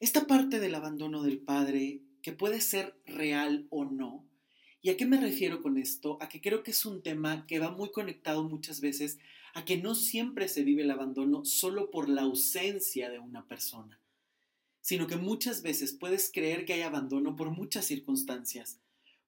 Esta parte del abandono del padre, que puede ser real o no, ¿y a qué me refiero con esto? A que creo que es un tema que va muy conectado muchas veces a que no siempre se vive el abandono solo por la ausencia de una persona, sino que muchas veces puedes creer que hay abandono por muchas circunstancias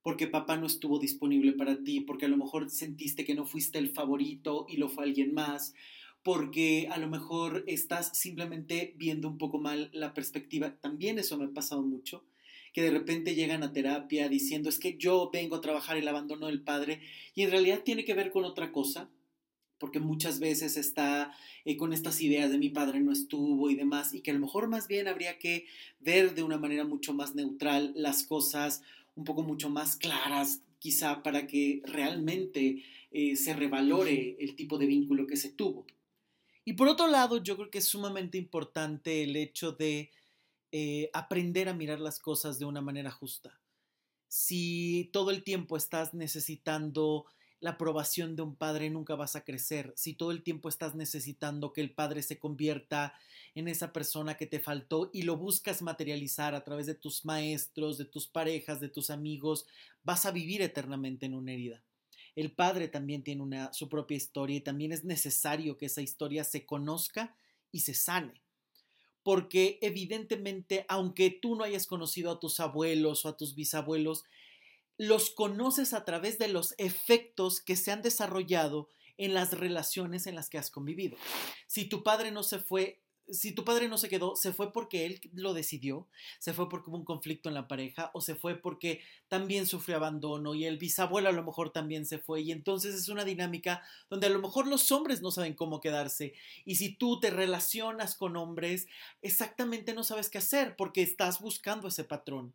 porque papá no estuvo disponible para ti, porque a lo mejor sentiste que no fuiste el favorito y lo fue alguien más, porque a lo mejor estás simplemente viendo un poco mal la perspectiva. También eso me ha pasado mucho, que de repente llegan a terapia diciendo es que yo vengo a trabajar el abandono del padre y en realidad tiene que ver con otra cosa, porque muchas veces está eh, con estas ideas de mi padre no estuvo y demás, y que a lo mejor más bien habría que ver de una manera mucho más neutral las cosas un poco mucho más claras, quizá para que realmente eh, se revalore el tipo de vínculo que se tuvo. Y por otro lado, yo creo que es sumamente importante el hecho de eh, aprender a mirar las cosas de una manera justa. Si todo el tiempo estás necesitando la aprobación de un padre, nunca vas a crecer. Si todo el tiempo estás necesitando que el padre se convierta en esa persona que te faltó y lo buscas materializar a través de tus maestros, de tus parejas, de tus amigos, vas a vivir eternamente en una herida. El padre también tiene una, su propia historia y también es necesario que esa historia se conozca y se sane. Porque evidentemente, aunque tú no hayas conocido a tus abuelos o a tus bisabuelos, los conoces a través de los efectos que se han desarrollado en las relaciones en las que has convivido. Si tu padre no se fue si tu padre no se quedó, ¿se fue porque él lo decidió? ¿Se fue porque hubo un conflicto en la pareja? ¿O se fue porque también sufrió abandono y el bisabuelo a lo mejor también se fue? Y entonces es una dinámica donde a lo mejor los hombres no saben cómo quedarse. Y si tú te relacionas con hombres, exactamente no sabes qué hacer porque estás buscando ese patrón.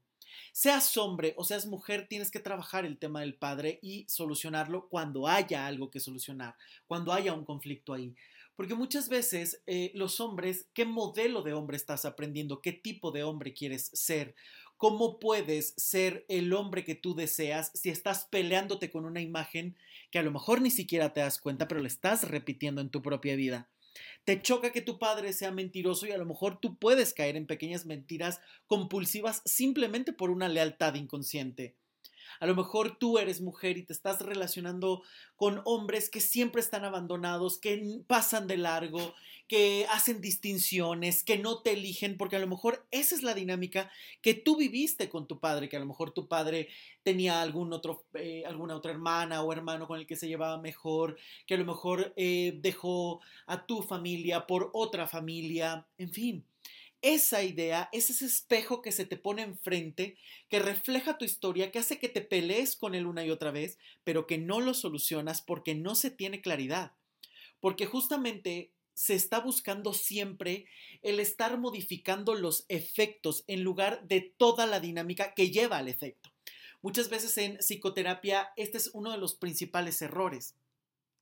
Seas hombre o seas mujer, tienes que trabajar el tema del padre y solucionarlo cuando haya algo que solucionar, cuando haya un conflicto ahí. Porque muchas veces eh, los hombres, ¿qué modelo de hombre estás aprendiendo? ¿Qué tipo de hombre quieres ser? ¿Cómo puedes ser el hombre que tú deseas si estás peleándote con una imagen que a lo mejor ni siquiera te das cuenta, pero le estás repitiendo en tu propia vida? Te choca que tu padre sea mentiroso y a lo mejor tú puedes caer en pequeñas mentiras compulsivas simplemente por una lealtad inconsciente. A lo mejor tú eres mujer y te estás relacionando con hombres que siempre están abandonados, que pasan de largo, que hacen distinciones, que no te eligen, porque a lo mejor esa es la dinámica que tú viviste con tu padre, que a lo mejor tu padre tenía algún otro, eh, alguna otra hermana o hermano con el que se llevaba mejor, que a lo mejor eh, dejó a tu familia por otra familia, en fin esa idea es ese espejo que se te pone enfrente, que refleja tu historia, que hace que te pelees con él una y otra vez, pero que no lo solucionas porque no se tiene claridad. Porque justamente se está buscando siempre el estar modificando los efectos en lugar de toda la dinámica que lleva al efecto. Muchas veces en psicoterapia este es uno de los principales errores.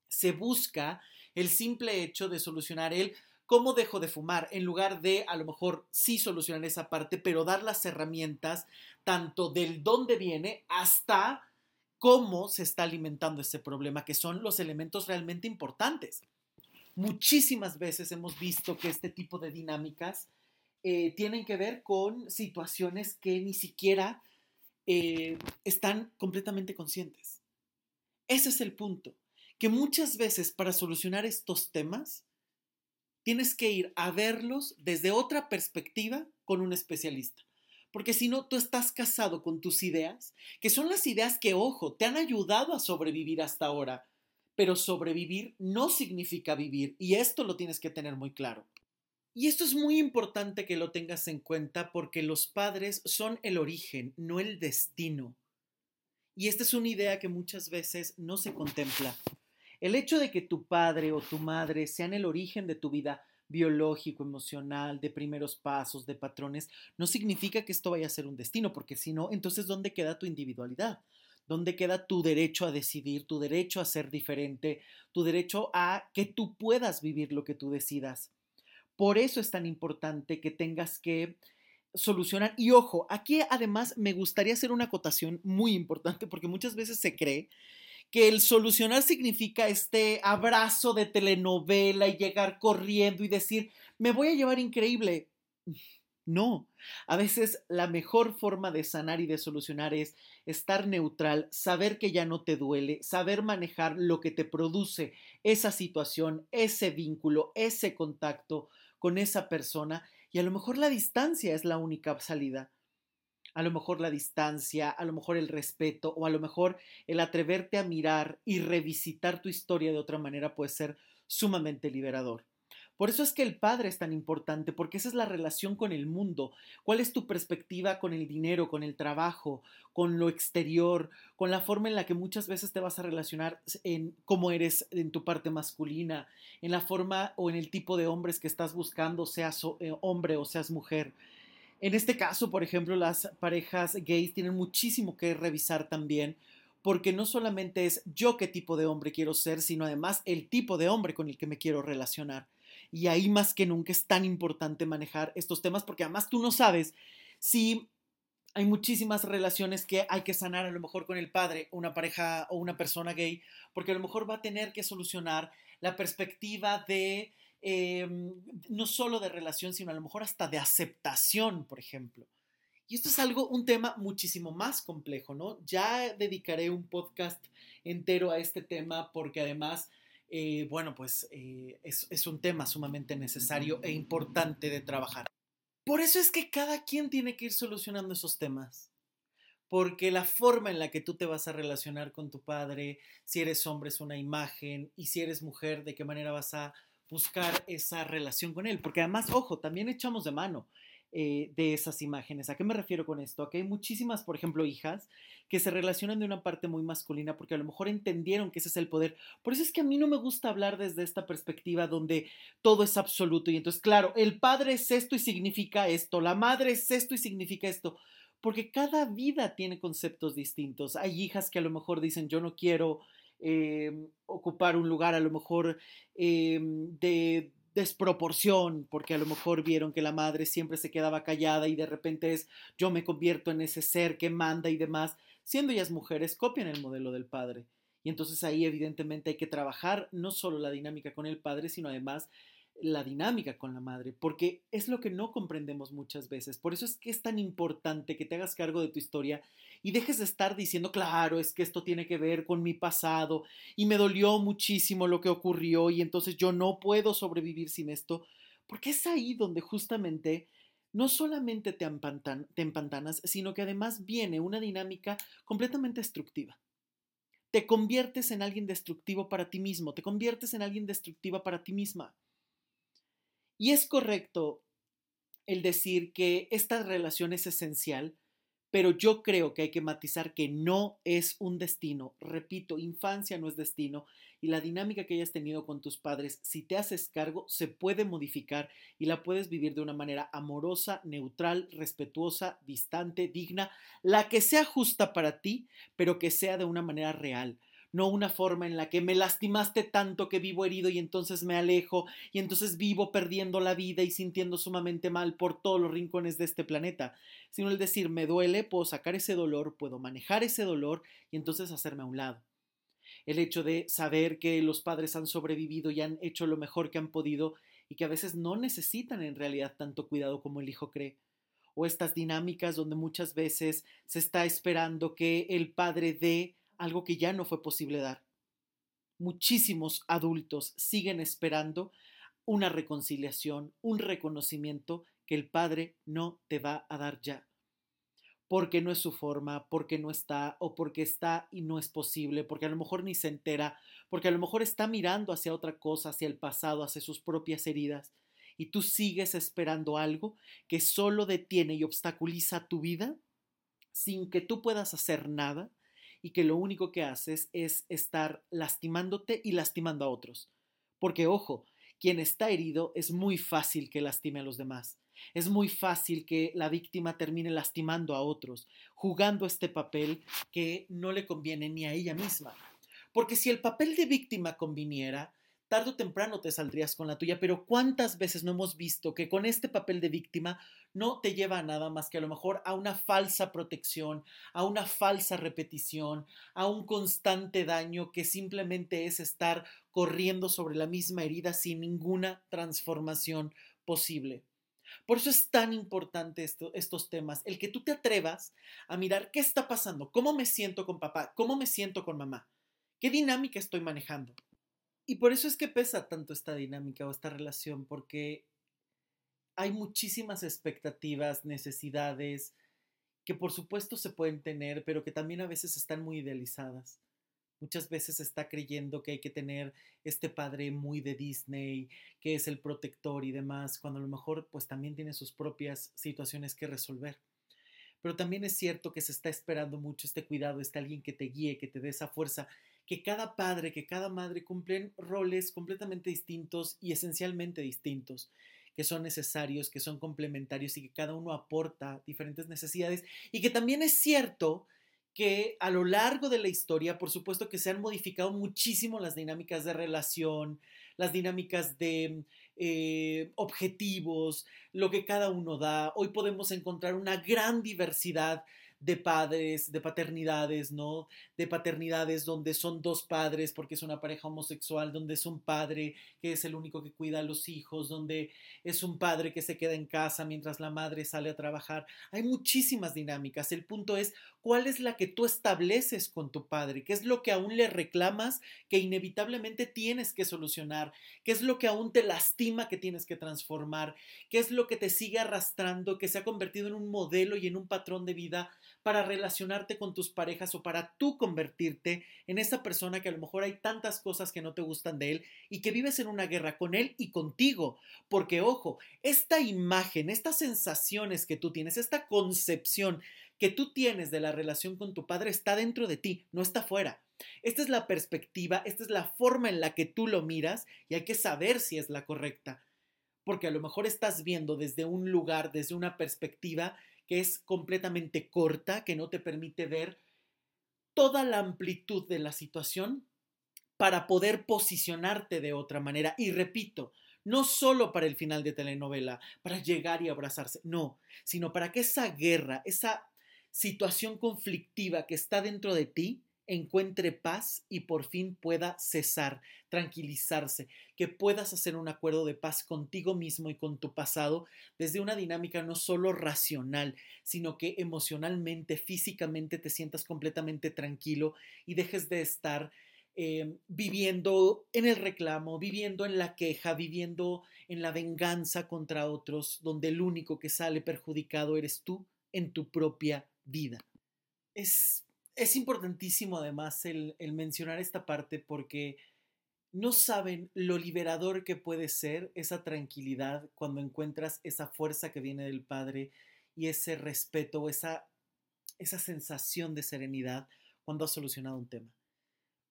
Se busca el simple hecho de solucionar el ¿Cómo dejo de fumar? En lugar de a lo mejor sí solucionar esa parte, pero dar las herramientas tanto del dónde viene hasta cómo se está alimentando ese problema, que son los elementos realmente importantes. Muchísimas veces hemos visto que este tipo de dinámicas eh, tienen que ver con situaciones que ni siquiera eh, están completamente conscientes. Ese es el punto, que muchas veces para solucionar estos temas tienes que ir a verlos desde otra perspectiva con un especialista. Porque si no, tú estás casado con tus ideas, que son las ideas que, ojo, te han ayudado a sobrevivir hasta ahora. Pero sobrevivir no significa vivir y esto lo tienes que tener muy claro. Y esto es muy importante que lo tengas en cuenta porque los padres son el origen, no el destino. Y esta es una idea que muchas veces no se contempla. El hecho de que tu padre o tu madre sean el origen de tu vida biológico, emocional, de primeros pasos, de patrones, no significa que esto vaya a ser un destino, porque si no, entonces ¿dónde queda tu individualidad? ¿Dónde queda tu derecho a decidir, tu derecho a ser diferente, tu derecho a que tú puedas vivir lo que tú decidas? Por eso es tan importante que tengas que solucionar. Y ojo, aquí además me gustaría hacer una acotación muy importante porque muchas veces se cree que el solucionar significa este abrazo de telenovela y llegar corriendo y decir, me voy a llevar increíble. No, a veces la mejor forma de sanar y de solucionar es estar neutral, saber que ya no te duele, saber manejar lo que te produce esa situación, ese vínculo, ese contacto con esa persona y a lo mejor la distancia es la única salida a lo mejor la distancia, a lo mejor el respeto o a lo mejor el atreverte a mirar y revisitar tu historia de otra manera puede ser sumamente liberador. Por eso es que el padre es tan importante, porque esa es la relación con el mundo. ¿Cuál es tu perspectiva con el dinero, con el trabajo, con lo exterior, con la forma en la que muchas veces te vas a relacionar en cómo eres en tu parte masculina, en la forma o en el tipo de hombres que estás buscando, seas eh, hombre o seas mujer? En este caso, por ejemplo, las parejas gays tienen muchísimo que revisar también, porque no solamente es yo qué tipo de hombre quiero ser, sino además el tipo de hombre con el que me quiero relacionar. Y ahí más que nunca es tan importante manejar estos temas, porque además tú no sabes si hay muchísimas relaciones que hay que sanar a lo mejor con el padre, una pareja o una persona gay, porque a lo mejor va a tener que solucionar la perspectiva de Em, no solo de relación, sino a lo mejor hasta de aceptación, por ejemplo. Y esto es algo, un tema muchísimo más complejo, ¿no? Ya dedicaré un podcast entero a este tema porque además, eh, bueno, pues eh, es, es un tema sumamente necesario e importante de trabajar. Por eso es que cada quien tiene que ir solucionando esos temas. Porque la forma en la que tú te vas a relacionar con tu padre, si eres hombre es una imagen y si eres mujer, de qué manera vas a buscar esa relación con él. Porque además, ojo, también echamos de mano. Eh, de esas imágenes. ¿A qué me refiero con esto? Que hay muchísimas, por ejemplo, hijas que se relacionan de una parte muy masculina porque a lo mejor entendieron que ese es el poder. Por eso es que a mí no me gusta hablar desde esta perspectiva donde todo es absoluto y entonces, claro, el padre es esto y significa esto, la madre es esto y significa esto. Porque cada vida tiene conceptos distintos. Hay hijas que a lo mejor dicen, yo no quiero eh, ocupar un lugar a lo mejor eh, de desproporción, porque a lo mejor vieron que la madre siempre se quedaba callada y de repente es yo me convierto en ese ser que manda y demás, siendo ellas mujeres, copian el modelo del padre. Y entonces ahí evidentemente hay que trabajar no solo la dinámica con el padre, sino además la dinámica con la madre, porque es lo que no comprendemos muchas veces. Por eso es que es tan importante que te hagas cargo de tu historia y dejes de estar diciendo, claro, es que esto tiene que ver con mi pasado y me dolió muchísimo lo que ocurrió y entonces yo no puedo sobrevivir sin esto, porque es ahí donde justamente no solamente te, te empantanas, sino que además viene una dinámica completamente destructiva. Te conviertes en alguien destructivo para ti mismo, te conviertes en alguien destructiva para ti misma. Y es correcto el decir que esta relación es esencial, pero yo creo que hay que matizar que no es un destino. Repito, infancia no es destino y la dinámica que hayas tenido con tus padres, si te haces cargo, se puede modificar y la puedes vivir de una manera amorosa, neutral, respetuosa, distante, digna, la que sea justa para ti, pero que sea de una manera real no una forma en la que me lastimaste tanto que vivo herido y entonces me alejo y entonces vivo perdiendo la vida y sintiendo sumamente mal por todos los rincones de este planeta, sino el decir me duele, puedo sacar ese dolor, puedo manejar ese dolor y entonces hacerme a un lado. El hecho de saber que los padres han sobrevivido y han hecho lo mejor que han podido y que a veces no necesitan en realidad tanto cuidado como el hijo cree o estas dinámicas donde muchas veces se está esperando que el padre dé algo que ya no fue posible dar. Muchísimos adultos siguen esperando una reconciliación, un reconocimiento que el Padre no te va a dar ya. Porque no es su forma, porque no está, o porque está y no es posible, porque a lo mejor ni se entera, porque a lo mejor está mirando hacia otra cosa, hacia el pasado, hacia sus propias heridas, y tú sigues esperando algo que solo detiene y obstaculiza tu vida sin que tú puedas hacer nada, y que lo único que haces es estar lastimándote y lastimando a otros. Porque, ojo, quien está herido es muy fácil que lastime a los demás. Es muy fácil que la víctima termine lastimando a otros, jugando este papel que no le conviene ni a ella misma. Porque si el papel de víctima conviniera, tarde o temprano te saldrías con la tuya, pero ¿cuántas veces no hemos visto que con este papel de víctima no te lleva a nada más que a lo mejor a una falsa protección, a una falsa repetición, a un constante daño que simplemente es estar corriendo sobre la misma herida sin ninguna transformación posible? Por eso es tan importante estos temas, el que tú te atrevas a mirar qué está pasando, cómo me siento con papá, cómo me siento con mamá, qué dinámica estoy manejando. Y por eso es que pesa tanto esta dinámica o esta relación, porque hay muchísimas expectativas, necesidades, que por supuesto se pueden tener, pero que también a veces están muy idealizadas. Muchas veces se está creyendo que hay que tener este padre muy de Disney, que es el protector y demás, cuando a lo mejor pues también tiene sus propias situaciones que resolver. Pero también es cierto que se está esperando mucho este cuidado, este alguien que te guíe, que te dé esa fuerza que cada padre, que cada madre cumplen roles completamente distintos y esencialmente distintos, que son necesarios, que son complementarios y que cada uno aporta diferentes necesidades y que también es cierto que a lo largo de la historia, por supuesto que se han modificado muchísimo las dinámicas de relación, las dinámicas de eh, objetivos, lo que cada uno da. Hoy podemos encontrar una gran diversidad de padres, de paternidades, ¿no? De paternidades donde son dos padres porque es una pareja homosexual, donde es un padre que es el único que cuida a los hijos, donde es un padre que se queda en casa mientras la madre sale a trabajar. Hay muchísimas dinámicas. El punto es cuál es la que tú estableces con tu padre, qué es lo que aún le reclamas que inevitablemente tienes que solucionar, qué es lo que aún te lastima que tienes que transformar, qué es lo que te sigue arrastrando, que se ha convertido en un modelo y en un patrón de vida para relacionarte con tus parejas o para tú convertirte en esa persona que a lo mejor hay tantas cosas que no te gustan de él y que vives en una guerra con él y contigo. Porque ojo, esta imagen, estas sensaciones que tú tienes, esta concepción que tú tienes de la relación con tu padre está dentro de ti, no está fuera. Esta es la perspectiva, esta es la forma en la que tú lo miras y hay que saber si es la correcta. Porque a lo mejor estás viendo desde un lugar, desde una perspectiva que es completamente corta, que no te permite ver toda la amplitud de la situación para poder posicionarte de otra manera. Y repito, no solo para el final de telenovela, para llegar y abrazarse, no, sino para que esa guerra, esa situación conflictiva que está dentro de ti, encuentre paz y por fin pueda cesar, tranquilizarse, que puedas hacer un acuerdo de paz contigo mismo y con tu pasado desde una dinámica no solo racional, sino que emocionalmente, físicamente te sientas completamente tranquilo y dejes de estar eh, viviendo en el reclamo, viviendo en la queja, viviendo en la venganza contra otros, donde el único que sale perjudicado eres tú en tu propia vida. Es es importantísimo además el, mencionar esta parte porque no saben lo liberador que puede ser esa tranquilidad cuando encuentras esa fuerza que viene del Padre y ese respeto, esa, esa sensación de serenidad cuando has solucionado un tema.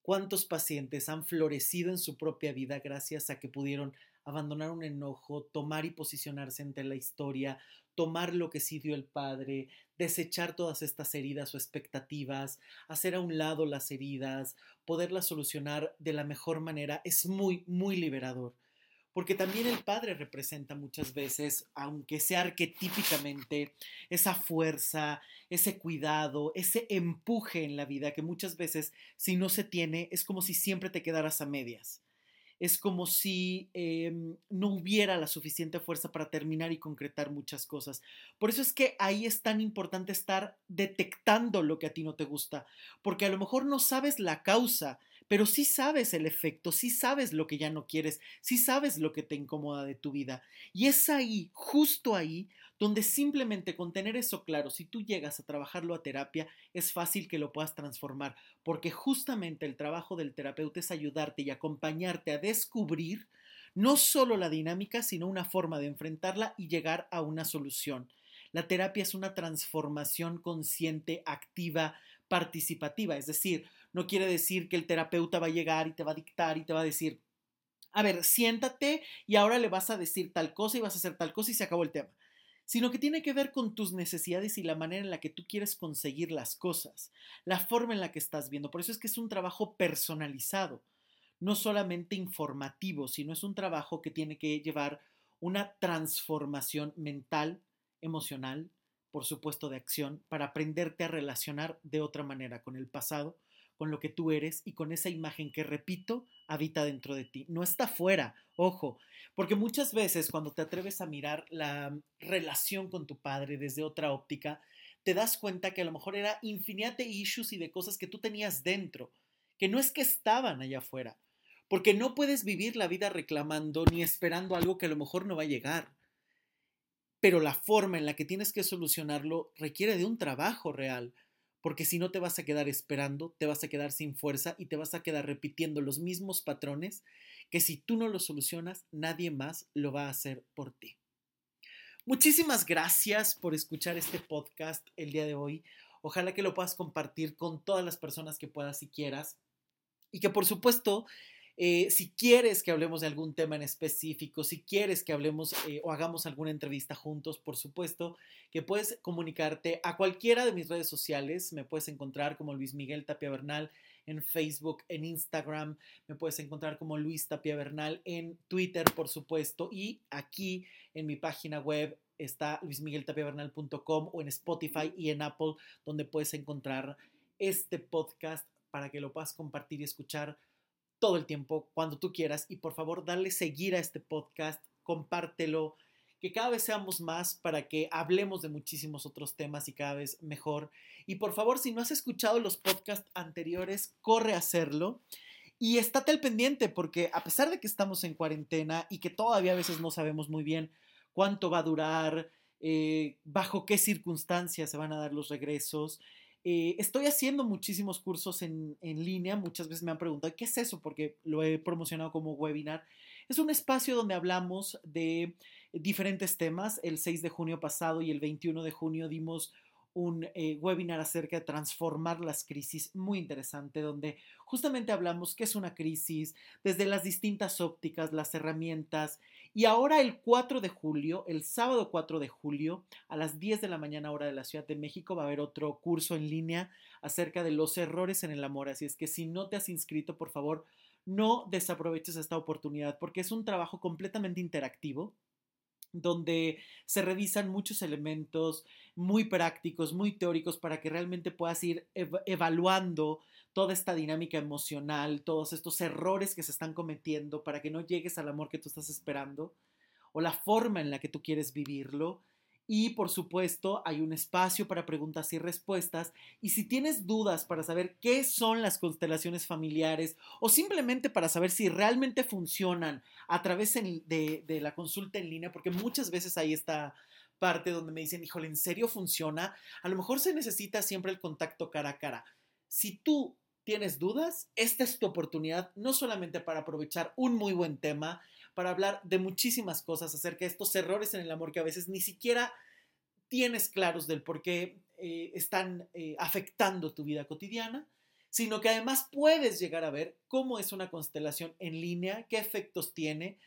¿Cuántos pacientes han florecido en su propia vida gracias a que pudieron abandonar un enojo, tomar y posicionarse ante la historia, tomar lo que sí dio el Padre, desechar todas estas heridas o expectativas, hacer a un lado las heridas, poderlas solucionar de la mejor manera, es muy, muy liberador. Porque también el Padre representa muchas veces, aunque sea arquetípicamente, esa fuerza, ese cuidado, ese empuje en la vida que muchas veces, si no se tiene, es como si siempre te quedaras a medias es como si em, no hubiera la suficiente fuerza para terminar y concretar muchas cosas. Por eso es que ahí es tan importante estar detectando lo que a ti no te gusta, porque a lo mejor no sabes la causa, pero sí sabes el efecto, sí sabes lo que ya no quieres, sí sabes lo que te incomoda de tu vida. Y es ahí, justo ahí, donde simplemente con tener eso claro, si tú llegas a trabajarlo a terapia, es fácil que lo puedas transformar, porque justamente el trabajo del terapeuta es ayudarte y acompañarte a descubrir no solo la dinámica, sino una forma de enfrentarla y llegar a una solución. La terapia es una transformación consciente, activa, participativa, es decir, no quiere decir que el terapeuta va a llegar y te va a dictar y te va a decir, a ver, siéntate y ahora le vas a decir tal cosa y vas a hacer tal cosa y se acabó el tema sino que tiene que ver con tus necesidades y la manera en la que tú quieres conseguir las cosas, la forma en la que estás viendo. Por eso es que es un trabajo personalizado, no solamente informativo, sino es un trabajo que tiene que llevar una transformación mental, emocional, por supuesto de acción, para aprenderte a relacionar de otra manera con el pasado, con lo que tú eres y con esa imagen que, repito, habita dentro de ti. No está fuera, ojo, porque muchas veces cuando te atreves a mirar la relación con tu padre desde otra óptica, te das cuenta que a lo mejor era infinidad de issues y de cosas que tú tenías dentro, que no es que estaban allá afuera, porque no puedes vivir la vida reclamando ni esperando algo que a lo mejor no va a llegar. Pero la forma en la que tienes que solucionarlo requiere de un trabajo real, porque si no te vas a quedar esperando, te vas a quedar sin fuerza y te vas a quedar repitiendo los mismos patrones que si tú no lo solucionas, nadie más lo va a hacer por ti. Muchísimas gracias por escuchar este podcast el día de hoy. Ojalá que lo puedas compartir con todas las personas que puedas y quieras. Y que por supuesto eh, si quieres que hablemos de algún tema en específico, si quieres que hablemos eh, o hagamos alguna entrevista juntos, por supuesto que puedes comunicarte a cualquiera de mis redes sociales. Me puedes encontrar como Luis Miguel Tapia Bernal en Facebook, en Instagram. Me puedes encontrar como Luis Tapia Bernal en Twitter, por supuesto. Y aquí en mi página web está luismigueltapiavernal.com o en Spotify y en Apple, donde puedes encontrar este podcast para que lo puedas compartir y escuchar todo el tiempo, cuando tú quieras. Y por favor, dale seguir a este podcast, compártelo, que cada vez seamos más para que hablemos de muchísimos otros temas y cada vez mejor. Y por favor, si no has escuchado los podcasts anteriores, corre a hacerlo. Y estate al pendiente porque a pesar de que estamos en cuarentena y que todavía a veces no sabemos muy bien cuánto va a durar, eh, bajo qué circunstancias se van a dar los regresos, eh, estoy haciendo muchísimos cursos en, en, línea. Muchas veces me han preguntado, ¿qué es eso? Porque lo he promocionado como webinar. Es un espacio donde hablamos de diferentes temas. El 6 de junio pasado y el 21 de junio dimos un eh, webinar acerca de transformar las crisis muy interesante, donde justamente hablamos qué es una crisis, desde las distintas ópticas, las herramientas. Y ahora el 4 de julio, el sábado 4 de julio, a las 10 de la mañana hora de la Ciudad de México, va a haber otro curso en línea acerca de los errores en el amor. Así es que si no te has inscrito, por favor, no desaproveches esta oportunidad porque es un trabajo completamente interactivo donde se revisan muchos elementos muy prácticos, muy teóricos, para que realmente puedas ir evaluando toda esta dinámica emocional, todos estos errores que se están cometiendo, para que no llegues al amor que tú estás esperando, o la forma en la que tú quieres vivirlo, y por supuesto, hay un espacio para preguntas y respuestas. Y si tienes dudas para saber qué son las constelaciones familiares o simplemente para saber si realmente funcionan a través de, la consulta en línea, porque muchas veces hay esta parte donde me dicen, híjole, ¿en serio funciona? A lo mejor se necesita siempre el contacto cara a cara. Si tú tienes dudas, esta es tu oportunidad, no solamente para aprovechar un muy buen tema, para hablar de muchísimas cosas acerca de estos errores en el amor que a veces ni siquiera tienes claros del por qué eh, están eh, afectando tu vida cotidiana, sino que además puedes llegar a ver cómo es una constelación en línea, qué efectos tiene,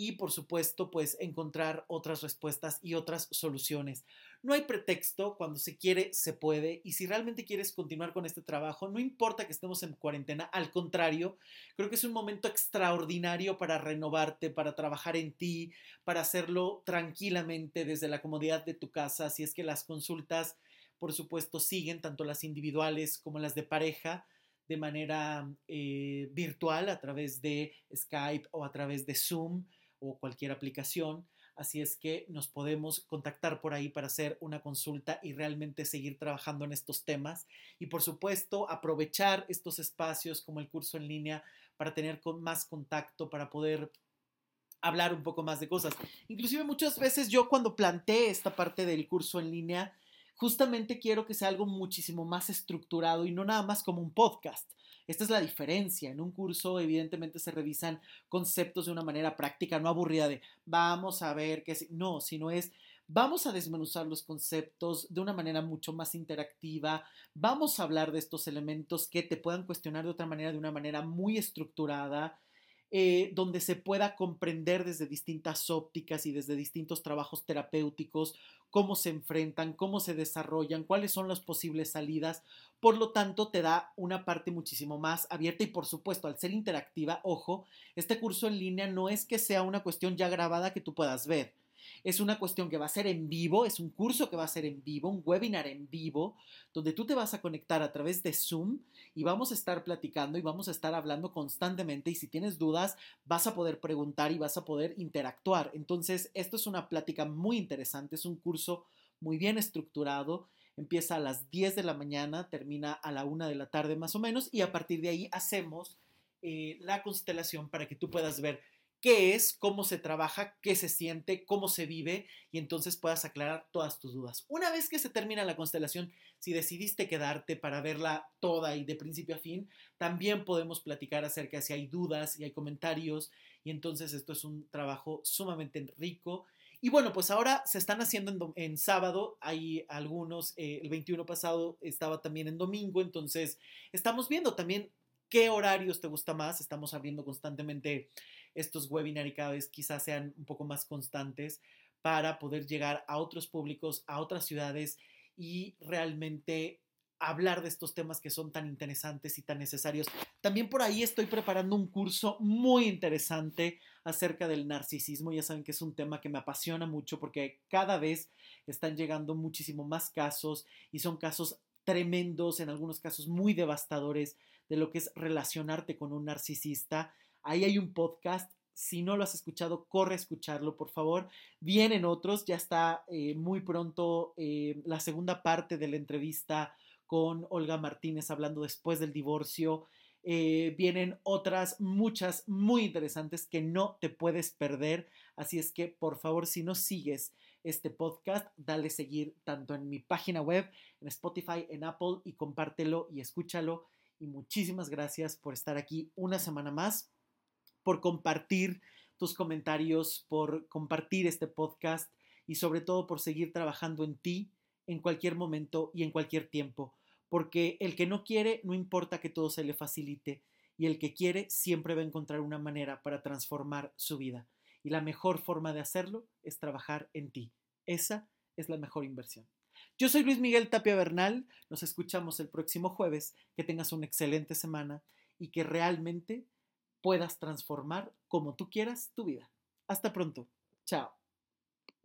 y por supuesto pues encontrar otras respuestas y otras soluciones. No hay pretexto, cuando se quiere se puede y si realmente quieres continuar con este trabajo, no importa que estemos en cuarentena, al contrario, creo que es un momento extraordinario para renovarte, para trabajar en ti, para hacerlo tranquilamente desde la comodidad de tu casa, si es que las consultas por supuesto siguen tanto las individuales como las de pareja de manera eh, virtual a través de Skype o a través de Zoom o cualquier aplicación. Así es que nos podemos contactar por ahí para hacer una consulta y realmente seguir trabajando en estos temas. Y por supuesto, aprovechar estos espacios como el curso en línea para tener más contacto, para poder hablar un poco más de cosas. Inclusive muchas veces yo cuando planteé esta parte del curso en línea, justamente quiero que sea algo muchísimo más estructurado y no nada más como un podcast. Esta es la diferencia. En un curso, evidentemente, se revisan conceptos de una manera práctica, no aburrida de vamos a ver qué es. No, sino es vamos a desmenuzar los conceptos de una manera mucho más interactiva. Vamos a hablar de estos elementos que te puedan cuestionar de otra manera, de una manera muy estructurada eh, donde se pueda comprender desde distintas ópticas y desde distintos trabajos terapéuticos cómo se enfrentan, cómo se desarrollan, cuáles son las posibles salidas. Por lo tanto, te da una parte muchísimo más abierta y por supuesto, al ser interactiva, ojo, este curso en línea no es que sea una cuestión ya grabada que tú puedas ver. Es una cuestión que va a ser en vivo, es un curso que va a ser en vivo, un webinar en vivo, donde tú te vas a conectar a través de Zoom y vamos a estar platicando y vamos a estar hablando constantemente y si tienes dudas vas a poder preguntar y vas a poder interactuar. Entonces, esto es una plática muy interesante, es un curso muy bien estructurado. Empieza a las 10 de la mañana, termina a la 1 de la tarde más o menos y a partir de ahí hacemos eh, la constelación para que tú puedas ver qué es, cómo se trabaja, qué se siente, cómo se vive y entonces puedas aclarar todas tus dudas. Una vez que se termina la constelación, si decidiste quedarte para verla toda y de principio a fin, también podemos platicar acerca de si hay dudas y hay comentarios y entonces esto es un trabajo sumamente rico. Y bueno, pues ahora se están haciendo en, sábado, hay algunos, eh, el 21 pasado estaba también en domingo, entonces estamos viendo también qué horarios te gusta más, estamos abriendo constantemente estos webinars cada vez quizás sean un poco más constantes para poder llegar a otros públicos, a otras ciudades y realmente hablar de estos temas que son tan interesantes y tan necesarios. También por ahí estoy preparando un curso muy interesante acerca del narcisismo. Ya saben que es un tema que me apasiona mucho porque cada vez están llegando muchísimo más casos y son casos tremendos, en algunos casos muy devastadores, de lo que es relacionarte con un narcisista. Ahí hay un podcast. Si no lo has escuchado, corre a escucharlo, por favor. Vienen otros, ya está eh, muy pronto eh, la segunda parte de la entrevista con Olga Martínez hablando después del divorcio. Eh, vienen otras muchas muy interesantes que no te puedes perder. Así es que, por favor, si no sigues este podcast, dale seguir tanto en mi página web, en Spotify, en Apple y compártelo y escúchalo. Y muchísimas gracias por estar aquí una semana más, por compartir tus comentarios, por compartir este podcast y sobre todo por seguir trabajando en ti en cualquier momento y en cualquier tiempo porque el que no quiere no importa que todo se le facilite y el que quiere siempre va a encontrar una manera para transformar su vida. Y la mejor forma de hacerlo es trabajar en ti. Esa es la mejor inversión. Yo soy Luis Miguel Tapia Bernal, nos escuchamos el próximo jueves, que tengas una excelente semana y que realmente puedas transformar como tú quieras tu vida. Hasta pronto. Chao.